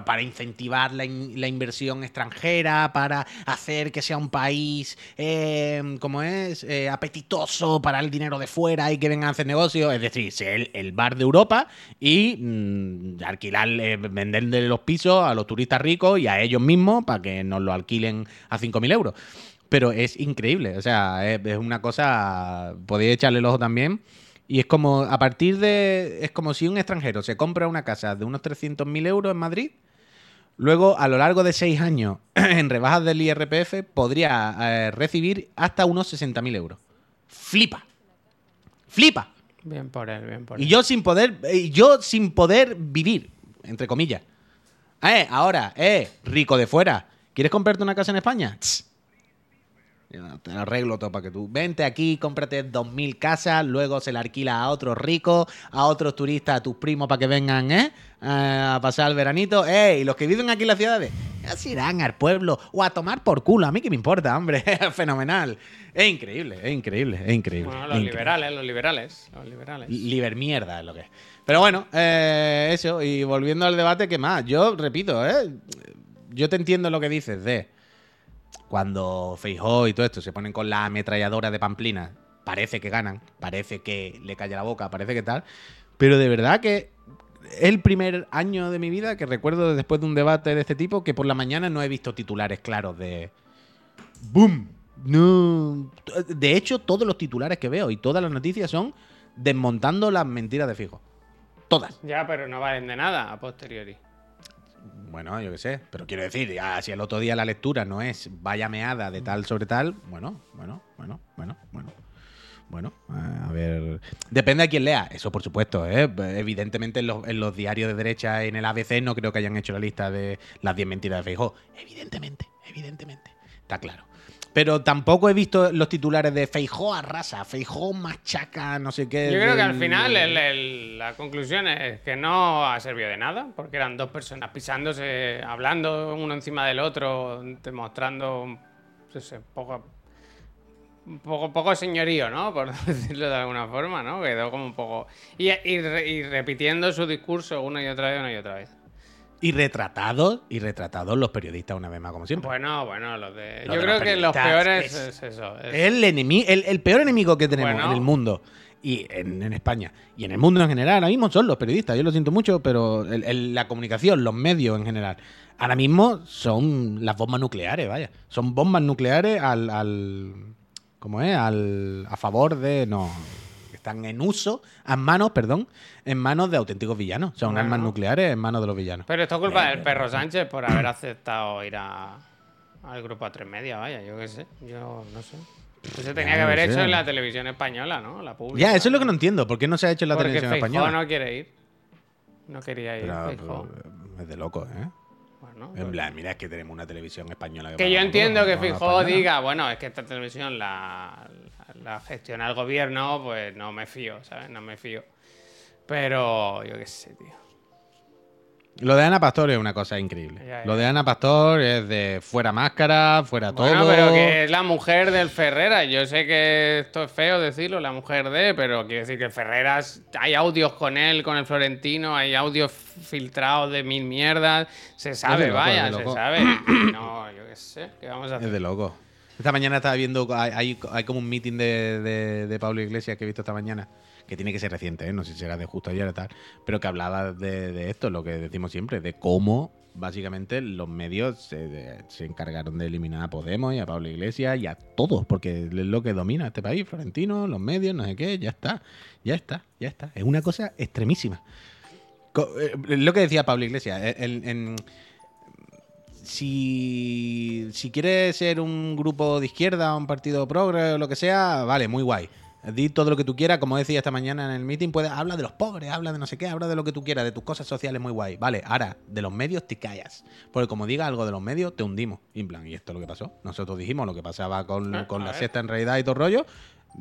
para incentivar la, in- la inversión extranjera, para hacer que sea un país, eh, como es, apetitoso para el dinero de fuera y que vengan a hacer negocios. Es decir, ser el, bar de Europa y mm, alquilar, eh, venderle los pisos a los turistas ricos y a ellos mismos para que nos lo alquilen a 5.000 euros. Pero es increíble, o sea, es una cosa, podéis echarle el ojo también. Y es como, a partir de, es como si un extranjero se compra una casa de unos 300.000 euros en Madrid, luego a lo largo de seis años, en rebajas del IRPF, podría eh, recibir hasta unos 60.000 euros. Flipa. Flipa. bien por él, bien por Y él. yo sin poder, y yo sin poder vivir, entre comillas. Eh, ahora, eh, rico de fuera. ¿Quieres comprarte una casa en España? Tss. Te lo arreglo todo para que tú vente aquí, cómprate 2.000 casas, luego se la alquila a otros ricos, a otros turistas, a tus primos para que vengan ¿eh? a pasar el veranito. Eh, y los que viven aquí en las ciudades, ya se irán al pueblo o a tomar por culo. A mí que me importa, hombre. Fenomenal. Es increíble, es increíble, es increíble. Bueno, los increíble. liberales, los liberales, los liberales. Libermierda es lo que es. Pero bueno, eh, eso. Y volviendo al debate, ¿qué más? Yo repito, ¿eh? Yo te entiendo lo que dices de cuando Feijóo y todo esto se ponen con la ametralladora de Pamplina, parece que ganan, parece que le calla la boca, parece que tal. Pero de verdad que es el primer año de mi vida que recuerdo después de un debate de este tipo que por la mañana no he visto titulares claros de ¡Boom! No. De hecho, todos los titulares que veo y todas las noticias son desmontando las mentiras de Fijo. Todas. Ya, pero no valen de nada a posteriori. Bueno, yo qué sé. Pero quiero decir, ya, si el otro día la lectura no es vaya meada de tal sobre tal, bueno, bueno, bueno, bueno, bueno. Bueno, eh, a ver. Depende de quién lea. Eso, por supuesto. ¿eh? Evidentemente, en los, en los diarios de derecha, en el ABC, no creo que hayan hecho la lista de las 10 mentiras de Feijóo. Evidentemente, evidentemente. Está claro. Pero tampoco he visto los titulares de Feijóo arrasa, Feijóo machaca, no sé qué. Yo creo que al final el- el- la conclusión es que no ha servido de nada, porque eran dos personas pisándose, hablando uno encima del otro, demostrando no sé, poco, un poco, poco señorío, ¿no? Por decirlo de alguna forma, ¿no? Quedó como un poco... Y, y repitiendo su discurso una y otra vez, una y otra vez. Y retratados, y retratados los periodistas una vez más, como siempre. Bueno, bueno, los de... Yo de creo los que los peores es- es, eso. es- el, enemi- el, el peor enemigo que tenemos Bueno. en el mundo y en, en España y en el mundo en general ahora mismo son los periodistas. Yo lo siento mucho, pero el- el- la comunicación, los medios en general, ahora mismo son las bombas nucleares, vaya. Son bombas nucleares al, al ¿cómo es? Al, a favor de no están en uso, en manos, perdón, en manos de auténticos villanos. Son Bueno. armas nucleares en manos de los villanos. Pero esto es culpa del perro Sánchez por haber aceptado ir a, al grupo a tres media, vaya, yo qué sé, yo no sé. Eso se tenía Ya, que haber no hecho en la televisión española, ¿no? La pública. Ya, eso es lo que no entiendo. ¿Por qué no se ha hecho en la Porque televisión Feijóo española? no quiere ir. No quería ir, Pero, pero, es de loco, ¿eh? Bueno, En plan, mira, es que tenemos una televisión española. que yo paga entiendo que española. diga, bueno, es que esta televisión la, la, gestiona el gobierno, pues no me fío, ¿sabes? No me fío. Pero yo qué sé, tío. Lo de Ana Pastor es una cosa increíble. Ya, ya. Lo de Ana Pastor es de fuera máscara, fuera Bueno, todo. pero que es la mujer del Ferreras. Yo sé que esto es feo decirlo, la mujer de, pero quiero decir que Ferreras, hay audios con él, con el Florentino, hay audios filtrados de mil mierdas. Se sabe, loco, vaya, es se sabe. No, yo qué sé, ¿qué vamos a Es hacer? de loco. Esta mañana estaba viendo, hay, hay- como un meeting de, de- Pablo Iglesias que he visto esta mañana, que tiene que ser reciente, ¿eh? no sé si será de justo ayer o tal, pero que hablaba de, esto, lo que decimos siempre, de cómo básicamente los medios se, se encargaron de eliminar a Podemos y a Pablo Iglesias y a todos, porque es lo que domina este país, Florentino, los medios, no sé qué, ya está, ya está, ya está. Es una cosa extremísima. Eh, lo que decía Pablo Iglesias, eh, en- si, si quieres ser un grupo de izquierda, un partido progre o lo que sea, vale, muy guay. Di todo lo que tú quieras, como decía esta mañana en el meeting, puede, habla de los pobres, habla de no sé qué, habla de lo que tú quieras, de tus cosas sociales, muy guay. Vale, ahora, de los medios te callas. Porque como diga algo de los medios, te hundimos. Y en plan, y esto es lo que pasó. Nosotros dijimos lo que pasaba con, Ah, con la sexta en realidad y todo el rollo.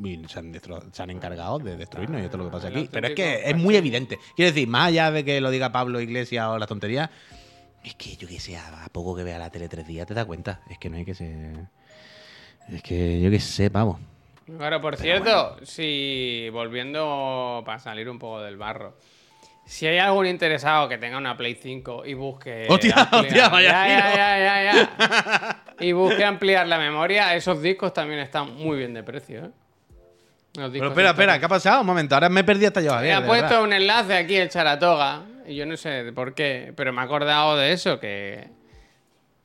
Y se han, se han encargado de destruirnos y esto es lo que pasa aquí. Pero es que es muy evidente. Quiero decir, más allá de que lo diga Pablo Iglesias o la tontería, es que yo que sé, a poco que vea la tele tres días te das cuenta. Es que no hay que ser. Es que yo que sé, vamos. Claro, por cierto, si volviendo para salir un poco del barro, si hay algún interesado que tenga una Play 5 y busque. Hostia, ampliar- hostia, vaya ya, ya, ya, ya, ya. Y busque ampliar la memoria, esos discos también están muy bien de precio, ¿eh? Pero espera, espera, ¿qué ha pasado? Un momento, ahora me perdí hasta yo. Me ha puesto verdad. un enlace aquí el Charatoga. Y yo no sé por qué, pero me he acordado de eso, que.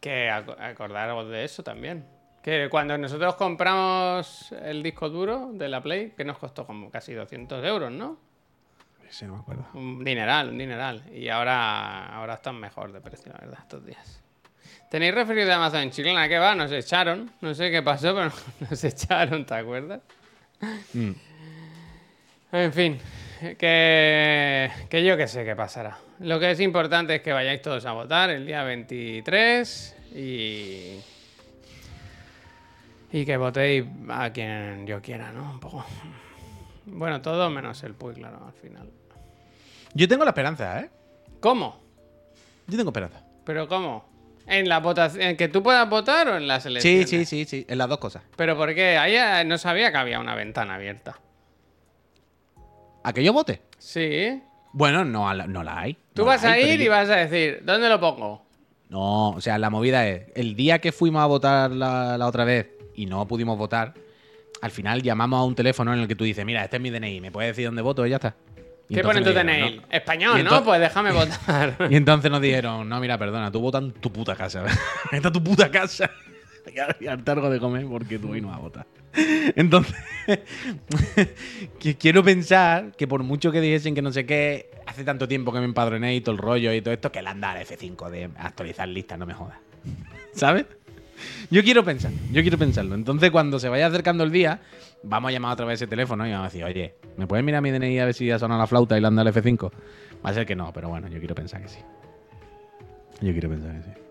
Que ac- acordaros de eso también. Que cuando nosotros compramos el disco duro de la Play, que nos costó como casi 200 euros, ¿no? Sí, no me acuerdo. Un dineral, un dineral. Y ahora, ahora están mejor de precio, la verdad, estos días. ¿Tenéis referido de Amazon en Chiclana? ¿Qué va? Nos echaron. No sé qué pasó, pero nos echaron, ¿te acuerdas? Mm. En fin, que, que yo que sé qué pasará. Lo que es importante es que vayáis todos a votar el día 23 y. Y que votéis a quien yo quiera, ¿no? Un poco. Bueno, todo menos el Puy, claro, al final. Yo tengo la esperanza, ¿eh? ¿Cómo? Yo tengo esperanza. ¿Pero cómo? ¿En la votación? ¿En que tú puedas votar o en las Sí, elecciones? sí, sí, sí. En las dos cosas. ¿Pero por qué? Ahí eh, no sabía que había una ventana abierta. ¿A que yo vote? Sí. Bueno, no, la- no la hay. Tú No la vas a hay, pero ir y yo- vas a decir, ¿dónde lo pongo? No, o sea, la movida es, el día que fuimos a votar la, la otra vez y no pudimos votar, al final llamamos a un teléfono en el que tú dices, mira, este es mi DNI, ¿me puedes decir dónde voto? Y ya está. Y ¿Qué entonces pone en tu nos dijeron, DNI? Español, Y ¿no? ento- Pues déjame votar. Y entonces nos dijeron, no, mira, perdona, tú votas en tu puta casa. Esta es tu puta casa. Y hartar algo de comer porque tú hoy no vas a votar. Entonces, quiero pensar que por mucho que dijesen que no sé qué, hace tanto tiempo que me empadroné y todo el rollo y todo esto, que dado al F5 de actualizar listas, no me jodas. ¿Sabes? Yo quiero pensar, yo quiero pensarlo. Entonces, cuando se vaya acercando el día, vamos a llamar otra vez ese teléfono y vamos a decir, oye, ¿me puedes mirar mi DNI a ver si ya sonado la flauta y le han dado al F5? Va a ser que no, pero bueno, yo quiero pensar que sí. Yo quiero pensar que sí.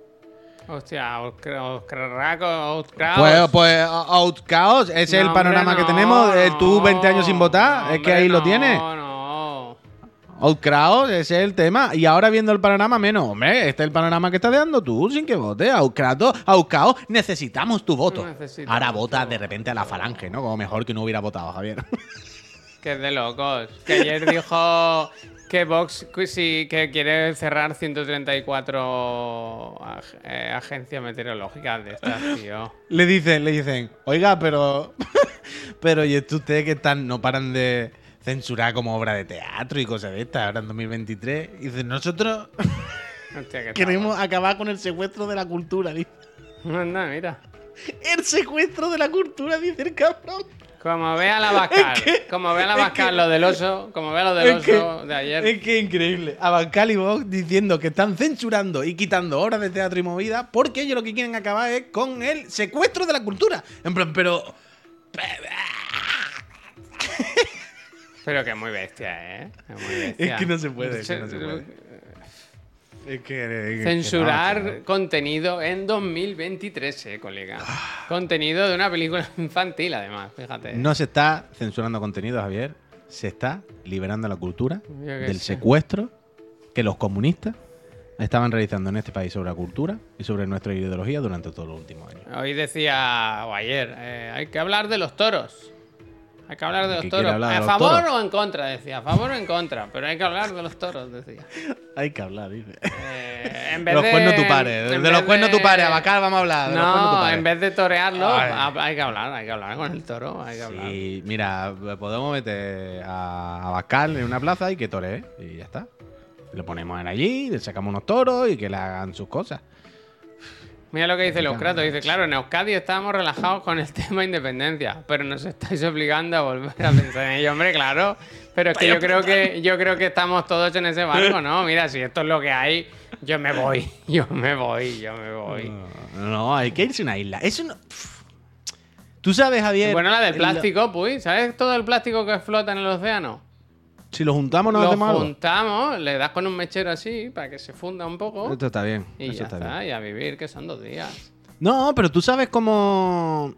Hostia, os cre- os creerá co- os creaos. Pues, pues Outcaos, ese es el No, panorama hombre, que no, tenemos. Eh, Tú 20 años sin votar, no, es que ahí lo no, tienes. No, Outcraos, ese es el tema. Y ahora viendo el panorama, menos. Hombre, este es el panorama que estás dando tú sin que votes. Outcaos, necesitamos tu voto. Necesitamos Ahora vota de repente a la falange, ¿no? Como mejor que no hubiera votado, Javier. Que es de locos. Que ayer dijo que Vox sí, que quiere cerrar 134 ag- eh, agencias meteorológicas de estas, tío. Le dicen, le dicen, oiga, pero. pero y esto ustedes que están, no paran de censurar como obra de teatro y cosas de estas, ahora en 2023. Y dicen, nosotros Hostia, queremos acabar con el secuestro de la cultura, dice. tal. Anda, mira. El secuestro de la cultura, dice el cabrón. Como vea la Bascal, Es que- como vea la es Bascal, que- lo del oso, como vea lo del que- oso de ayer. Es que increíble. Abascal y Vox diciendo que están censurando y quitando horas de teatro y movida porque ellos lo que quieren acabar es con el secuestro de la cultura. En plan, pero. Pero que es muy bestia, ¿eh? Es muy bestia. Es que no se puede, es que no se puede. Censurar contenido en 2023, eh, colega. Contenido de una película infantil, además, fíjate. No se está censurando contenido, Javier. Se está liberando la cultura del sé. secuestro que los comunistas estaban realizando en este país sobre la cultura y sobre nuestra ideología durante todos los últimos años. Hoy decía, o ayer, eh, hay que hablar de los toros. Hay que hablar de ¿Qué los toros. ¿A los favor toros? o en contra? Decía, a favor o en contra. Pero hay que hablar de los toros, decía. Hay que hablar, dice. Eh, en De vez los cuernos tu padre. en De los cuernos tu padre. Abacal vamos a hablar. De No, en vez de torearlo, Ay. ha- hay que hablar, hay que hablar con el toro, hay que hablar. Sí, mira, podemos meter a, a Bascal en una plaza y que toree. Y ya está. Lo ponemos en allí, le sacamos unos toros y que le hagan sus cosas. Mira lo que dice Me Euskrato. Dice, claro, en Euskadi estábamos relajados con el tema independencia, pero nos estáis obligando a volver a pensar en ello. Hombre, claro. Pero es que yo creo que yo creo que estamos todos en ese barco, ¿no? Mira, si esto es lo que hay, yo me voy, yo me voy, yo me voy. No, no, hay que irse a una isla. Eso no. Tú sabes, Javier. Bueno, la del el- plástico, pues, ¿sabes todo el plástico que flota en el océano? Si lo juntamos, nos Lo hacemos algo. juntamos, le das con un mechero así para que se funda un poco Esto está bien. y eso ya está está, bien. y a vivir, que son dos días. No, pero tú sabes cómo.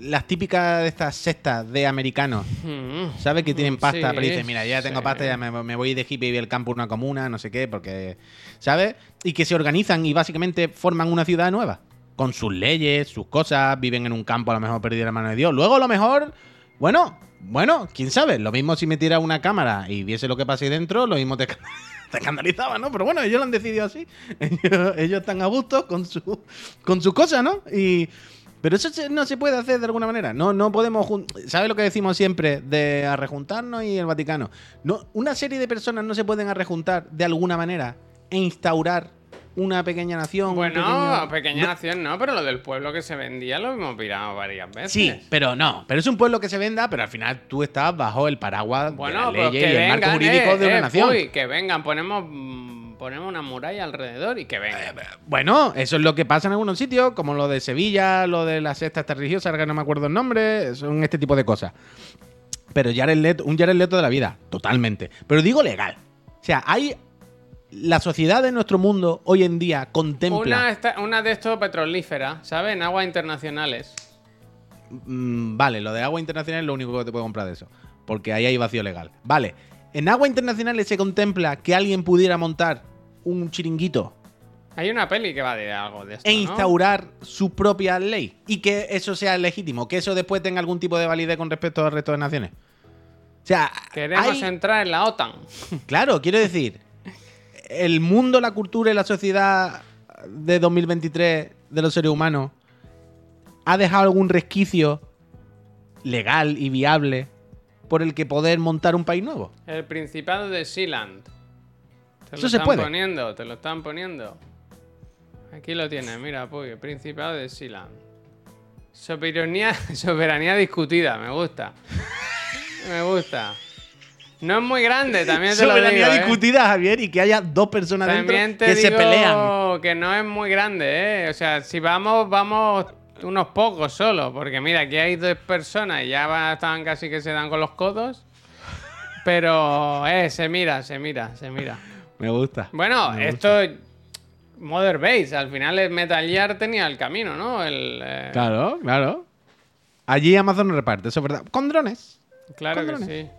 Las típicas de estas sectas de americanos. Mm. ¿Sabes? Que tienen pasta, Sí, pero dicen, mira, ya tengo sí. pasta, ya me, me voy de hippie y el campo una comuna, no sé qué, porque. ¿Sabes? Y que se organizan y básicamente forman una ciudad nueva. Con sus leyes, sus cosas, viven en un campo a lo mejor perdido de la mano de Dios. Luego a lo mejor. Bueno, bueno, quién sabe. Lo mismo si me tira una cámara y viese lo que pasa ahí dentro, lo mismo te, te escandalizaba, ¿no? Pero bueno, ellos lo han decidido así. Ellos, están a gusto con su, con su cosa, ¿no? Y. Pero eso no se puede hacer de alguna manera. No, no podemos. ¿Sabes lo que decimos siempre de arrejuntarnos y el Vaticano? No, una serie de personas no se pueden arrejuntar de alguna manera e instaurar una pequeña nación. Bueno, pequeño- pequeña No, nación no, pero lo del pueblo que se vendía lo hemos pirado varias veces. Sí, pero no. Pero es un pueblo que se venda, pero al final tú estás bajo el paraguas Bueno, de la pues ley que y el marco vengan, jurídico eh, de una eh, nación. uy, que vengan, ponemos, mm, ponemos una muralla alrededor y que vengan. Bueno, eso es lo que pasa en algunos sitios, como lo de Sevilla, lo de la secta esta religiosa, ahora que no me acuerdo el nombre, son este tipo de cosas. Pero Jared Leto, un Jared Leto de la vida, totalmente. Pero digo legal. O sea, hay. La sociedad de nuestro mundo hoy en día contempla. Una, esta- una de estos petrolíferas, ¿sabes? En aguas internacionales. Mm, vale, lo de agua internacional es lo único que te puedo comprar de eso. Porque ahí hay vacío legal. Vale, en agua internacionales se contempla que alguien pudiera montar un chiringuito Hay una peli que va de algo de esto, e ¿no? instaurar su propia ley y que eso sea legítimo, que eso después tenga algún tipo de validez con respecto al resto de naciones. O sea, Queremos hay- entrar en la OTAN. claro, quiero decir, el mundo, la cultura y la sociedad de 2023 de los seres humanos ha dejado algún resquicio legal y viable por el que poder montar un país nuevo. El Principado de Sealand. Te Eso lo se están puede. poniendo, te lo están poniendo. Aquí lo tienes, mira, pues, Principado de Sealand. Soberanía, soberanía discutida, me gusta. Me gusta. No es muy grande, también te lo Soberanía digo. ¿eh? discutida, Javier, y que haya dos personas También dentro te que se digo pelean. que no es muy grande, ¿eh? O sea, si vamos, vamos unos pocos solo. Porque mira, aquí hay dos personas y ya están casi que se dan con los codos. Pero, eh, se mira, se mira, se mira. Me gusta. Bueno, Me esto. Mother Base, al final el Metal Gear tenía el camino, ¿no? El, eh, Claro, claro. Allí Amazon reparte, eso es verdad. Con drones. claro que sí.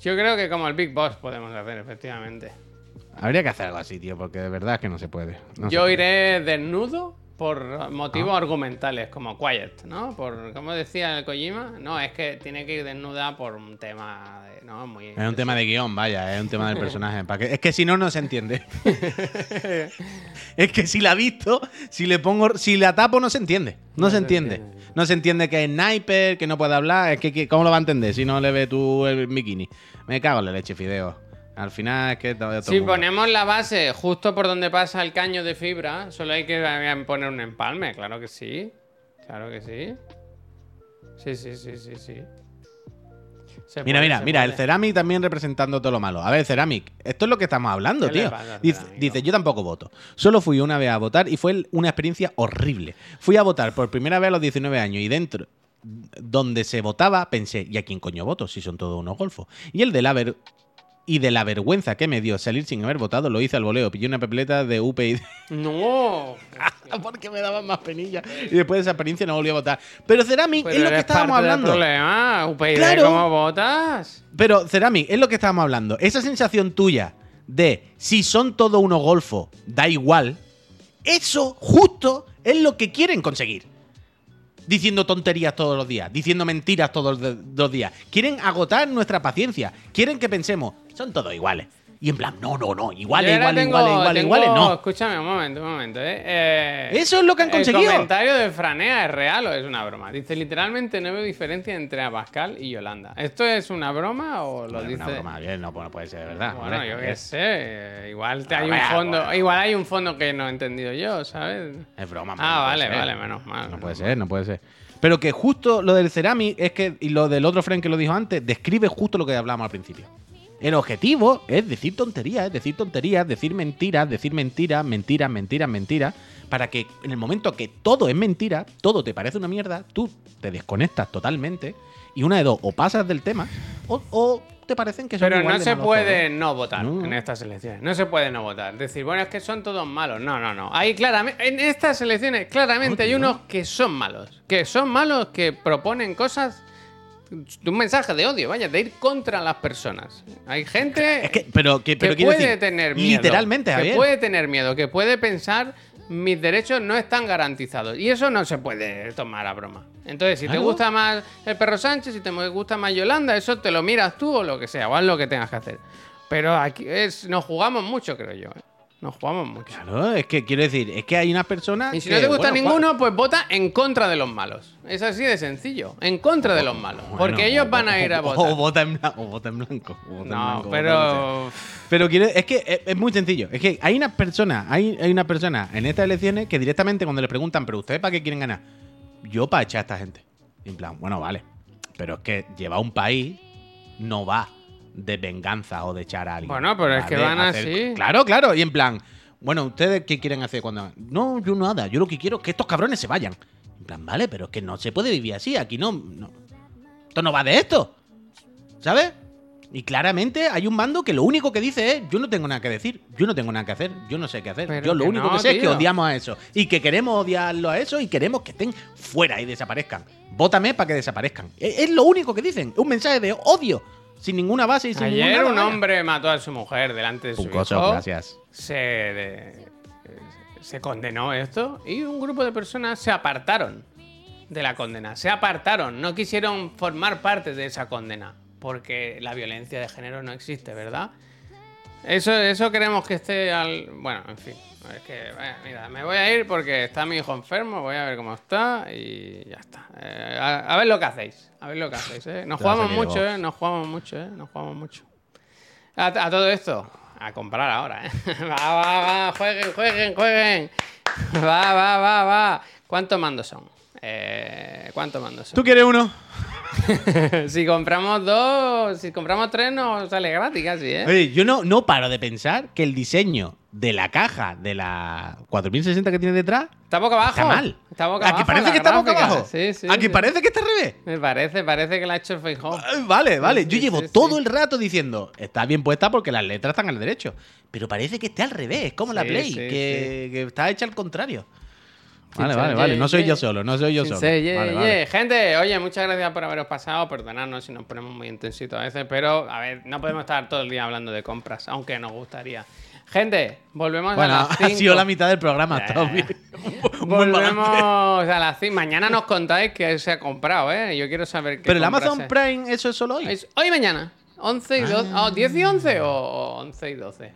Yo creo que como el Big Boss podemos hacer, efectivamente. Habría que hacer algo así, tío, porque de verdad es que no se puede. No se Yo puede. iré desnudo por motivos argumentales, como Quiet, ¿no? Por, como decía el Kojima, no, es que tiene que ir desnuda por un tema, de, ¿no? Muy... Es un tema de guion, vaya, es un tema del personaje. para que- Es que si no, no se entiende. es que si la visto, si le pongo, si la tapo, no se entiende. No, se se entiende. entiende. No se entiende que es sniper, que no puede hablar. Es que, que- ¿cómo lo va a entender si no le ve tú el bikini? Me cago en la leche, fideo. Al final es que todo, todo Si mundo. ponemos la base justo por donde pasa el caño de fibra, solo hay que eh, poner un empalme, claro que sí. Claro que sí. Sí, sí, sí, sí, sí. Se Mira, puede, mira, mira, el. Ceramic también representando todo lo malo. A ver, Ceramic, esto es lo que estamos hablando, ¿Qué le tío. Dice, Ceramic, dice, no? yo tampoco voto. Solo fui una vez a votar y fue una experiencia horrible. Fui a votar por primera vez a los 19 años y dentro donde se votaba pensé, ¿y a quién coño voto? Si son todos unos golfos. Y el de la ver y de la vergüenza que me dio salir sin haber votado, lo hice al voleo. Pillé una papeleta de UPyD No. porque me daban más penilla. Y después de esa experiencia no volví a votar. Pero Ceramic Pero es lo que estábamos hablando. problema. UPyD, Claro. ¿cómo votas? Pero, Ceramic, es lo que estábamos hablando. Esa sensación tuya de si son todos unos golfos, da igual, eso justo es lo que quieren conseguir. Diciendo tonterías todos los días, diciendo mentiras todos los días. Quieren agotar nuestra paciencia. Quieren que pensemos, son todos iguales. Y en plan, no, no, no, iguales, iguales, tengo- iguales, iguales, tengo- iguales, no. Escúchame un momento, un momento, ¿eh? Eh, Eso es lo que han conseguido. ¿El comentario de Franea es real o es una broma? Dice, literalmente no veo diferencia entre Abascal y Yolanda. ¿Esto es una broma o lo Bueno, dice...? una broma, bien, no, no puede ser de verdad. Bueno, hombre, yo es- qué sé. eh, Igual te- hay un fondo, bueno. igual hay un fondo que no he entendido yo, ¿sabes? Es broma. Ah, no puede vale, vale, menos mal. No puede ser, no puede ser. Pero que justo lo del Cerami es que, y lo del otro friend que lo dijo antes, describe justo lo que hablamos al principio. El objetivo es decir tonterías, es decir tonterías, decir mentiras, decir mentiras, mentiras, mentiras, mentiras, para que en el momento que todo es mentira, todo te parece una mierda, tú te desconectas totalmente y una de dos, o pasas del tema, o, o te parecen que son Pero no se puede no votar No. en estas elecciones. No se puede no votar. Decir, bueno, es que son todos malos. No, no, no. Ahí claramente, en estas elecciones, claramente hay unos que son malos. Que son malos, que proponen cosas de un mensaje de odio, vaya, de ir contra las personas. Hay gente Es que, pero, que, pero que puede decir, tener miedo. literalmente, que puede tener miedo, que puede pensar mis derechos no están garantizados. Y eso no se puede tomar a broma. Entonces, si te gusta más el perro Sánchez, si te gusta más Yolanda, eso te lo miras tú o lo que sea, o haz lo que tengas que hacer. Pero aquí es, nos jugamos mucho, creo yo. ¿eh? Nos jugamos mucho. Claro, es que quiero decir, es que hay unas personas. Y si que, no te gusta bueno, ninguno, pues vota en contra de los malos. Es así de sencillo. En contra de los malos. Bueno, porque ellos van a ir a votar. O vota en blanco. O vota en blanco. o vota en No, en pero. Pero quiero, es que es, es muy sencillo. Es que hay unas personas, hay, hay unas personas en estas elecciones que directamente cuando les preguntan, ¿pero ustedes para qué quieren ganar? Yo para echar a esta gente. Y en plan, bueno, vale. Pero es que llevar un país no va de venganza o de echar a alguien. Bueno, pero es que van así. Claro, claro. Y en plan, bueno, ¿ustedes qué quieren hacer cuando.? No, yo nada. Yo lo que quiero es que estos cabrones se vayan. En plan, vale, pero es que no se puede vivir así. Aquí no. no. Esto no va de esto. ¿Sabes? Y claramente hay un bando que lo único que dice es: Yo no tengo nada que decir, yo no tengo nada que hacer, yo no sé qué hacer. Pero yo lo único no, que sé es que odiamos a eso. Y que queremos odiarlo a eso y queremos que estén fuera y desaparezcan. Vótame para que desaparezcan. Es, es lo único que dicen. Un mensaje de odio. Sin ninguna base y sin ningún Ayer un hombre mató a su mujer delante de su hijo. gracias. Se, de- se condenó esto y un grupo de personas se apartaron de la condena. Se apartaron, no quisieron formar parte de esa condena. Porque la violencia de género no existe, ¿verdad? Eso, eso queremos que esté al. Bueno, en fin. Es que, eh, mira, me voy a ir porque está mi hijo enfermo, voy a ver cómo está y ya está. Eh, a, a ver lo que hacéis. A ver lo que hacéis, ¿eh? Nos jugamos mucho. ¿eh? Nos jugamos mucho, ¿eh? Nos jugamos mucho. A, a todo esto, a comprar ahora, ¿eh? Va, va, va, jueguen, jueguen, jueguen. Va, va, va, va. ¿Cuántos mandos son? Eh, ¿Cuántos mandos son? ¿Tú quieres uno? si compramos dos, si compramos tres, nos sale gratis casi, ¿eh? Oye, yo no, no paro de pensar que el diseño de la caja de la 4060 que tiene detrás Está boca abajo. está mal. Está boca ¿A abajo. que parece que está boca abajo? Sí, sí. ¿A que sí. parece que está al revés? Me parece, parece que la ha hecho el. Eh, Vale, vale. Yo sí, llevo todo el rato diciendo, está bien puesta porque las letras están al derecho. Pero parece que está al revés, como la Play, que está hecha al contrario. Vale, vale, vale. No soy yo solo, no soy yo solo. Vale, vale. Gente, oye, muchas gracias por haberos pasado. Perdonadnos si nos ponemos muy intensitos a veces, pero a ver, no podemos estar todo el día hablando de compras, aunque nos gustaría. Gente, volvemos Bueno, a las ha 5. sido la mitad del programa, buen Volvemos a las 5. Mañana nos contáis qué se ha comprado, ¿eh? Yo quiero saber qué Pero el Amazon es. Prime, eso es solo hoy. Es hoy y mañana. 11 y 12. Ah. oh, 10 y 11 o- o 11 y 12.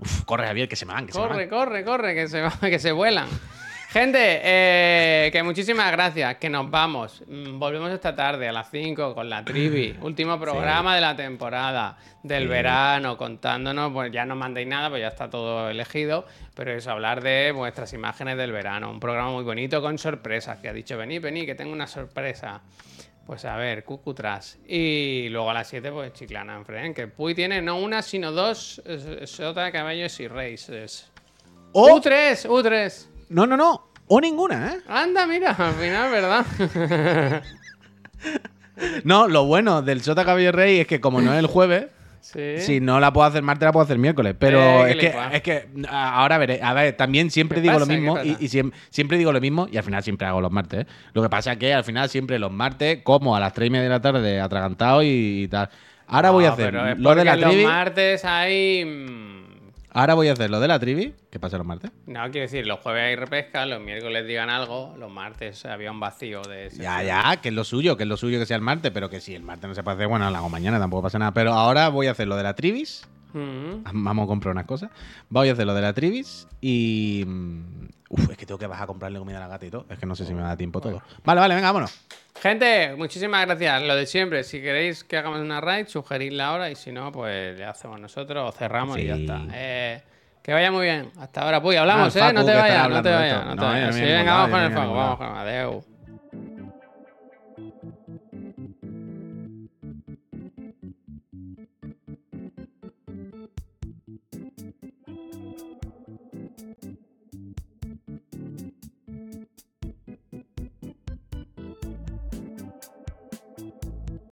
Uf, corre, Javier, que se van, que se me Corre, van. corre, corre, que se, va- que se vuelan. Gente, eh, que muchísimas gracias, que nos vamos. Mm, Volvemos esta tarde a las 5 con la Trivi. Último programa de la temporada, del Sí. verano, contándonos, pues ya no mandéis nada, pues ya está todo elegido, pero es hablar de vuestras imágenes del verano. Un programa muy bonito con sorpresas, que ha dicho, venid, venid, que tengo una sorpresa. Pues a ver, cucutras. Y luego a las 7, pues Chiclana en Fren, que Puy tiene no una, sino dos Sota, Caballos y Reyes. O, U3, U3. No, no, no. O ninguna, ¿eh? Anda, mira, al final, ¿verdad? No, lo bueno del Sota Caballo Rey es que como no es el jueves, sí. si no la puedo hacer martes, la puedo hacer miércoles. Pero Eh, es, que, es que ahora veré. A ver, también siempre ¿Qué digo pasa? lo mismo ¿Qué y, siempre digo lo mismo y al final siempre hago los martes. ¿eh? Lo que pasa es que al final siempre los martes como a las 3 y media de la tarde atragantado y, y tal. Ahora voy a hacer lo de la porque trivi. Los martes hay. Ahora voy a hacer lo de la trivi. ¿Qué pasa los martes? No, quiero decir, los jueves hay repesca, los miércoles digan algo, los martes había un vacío de. Ya, ya, que es lo suyo, que es lo suyo que sea el martes, pero que si el martes no se puede hacer, bueno, lo hago mañana, tampoco pasa nada. Pero ahora voy a hacer lo de la trivis. Vamos a comprar unas cosas. Voy a hacer lo de la trivis y. Uf, es que tengo que bajar a comprarle comida a la gata y todo. Es que no sé si me da tiempo todo. Vale, vale, venga, vámonos. Gente, muchísimas gracias. Lo de siempre, si queréis que hagamos una raid, sugeridla ahora y si no, pues le hacemos nosotros o cerramos y ya está. Eh, que vaya muy bien. Hasta ahora, pues hablamos, Ah, ¿eh? No te vayas, no te vayas. No te vayas. venga, vamos con el fuego, vamos con el adeu.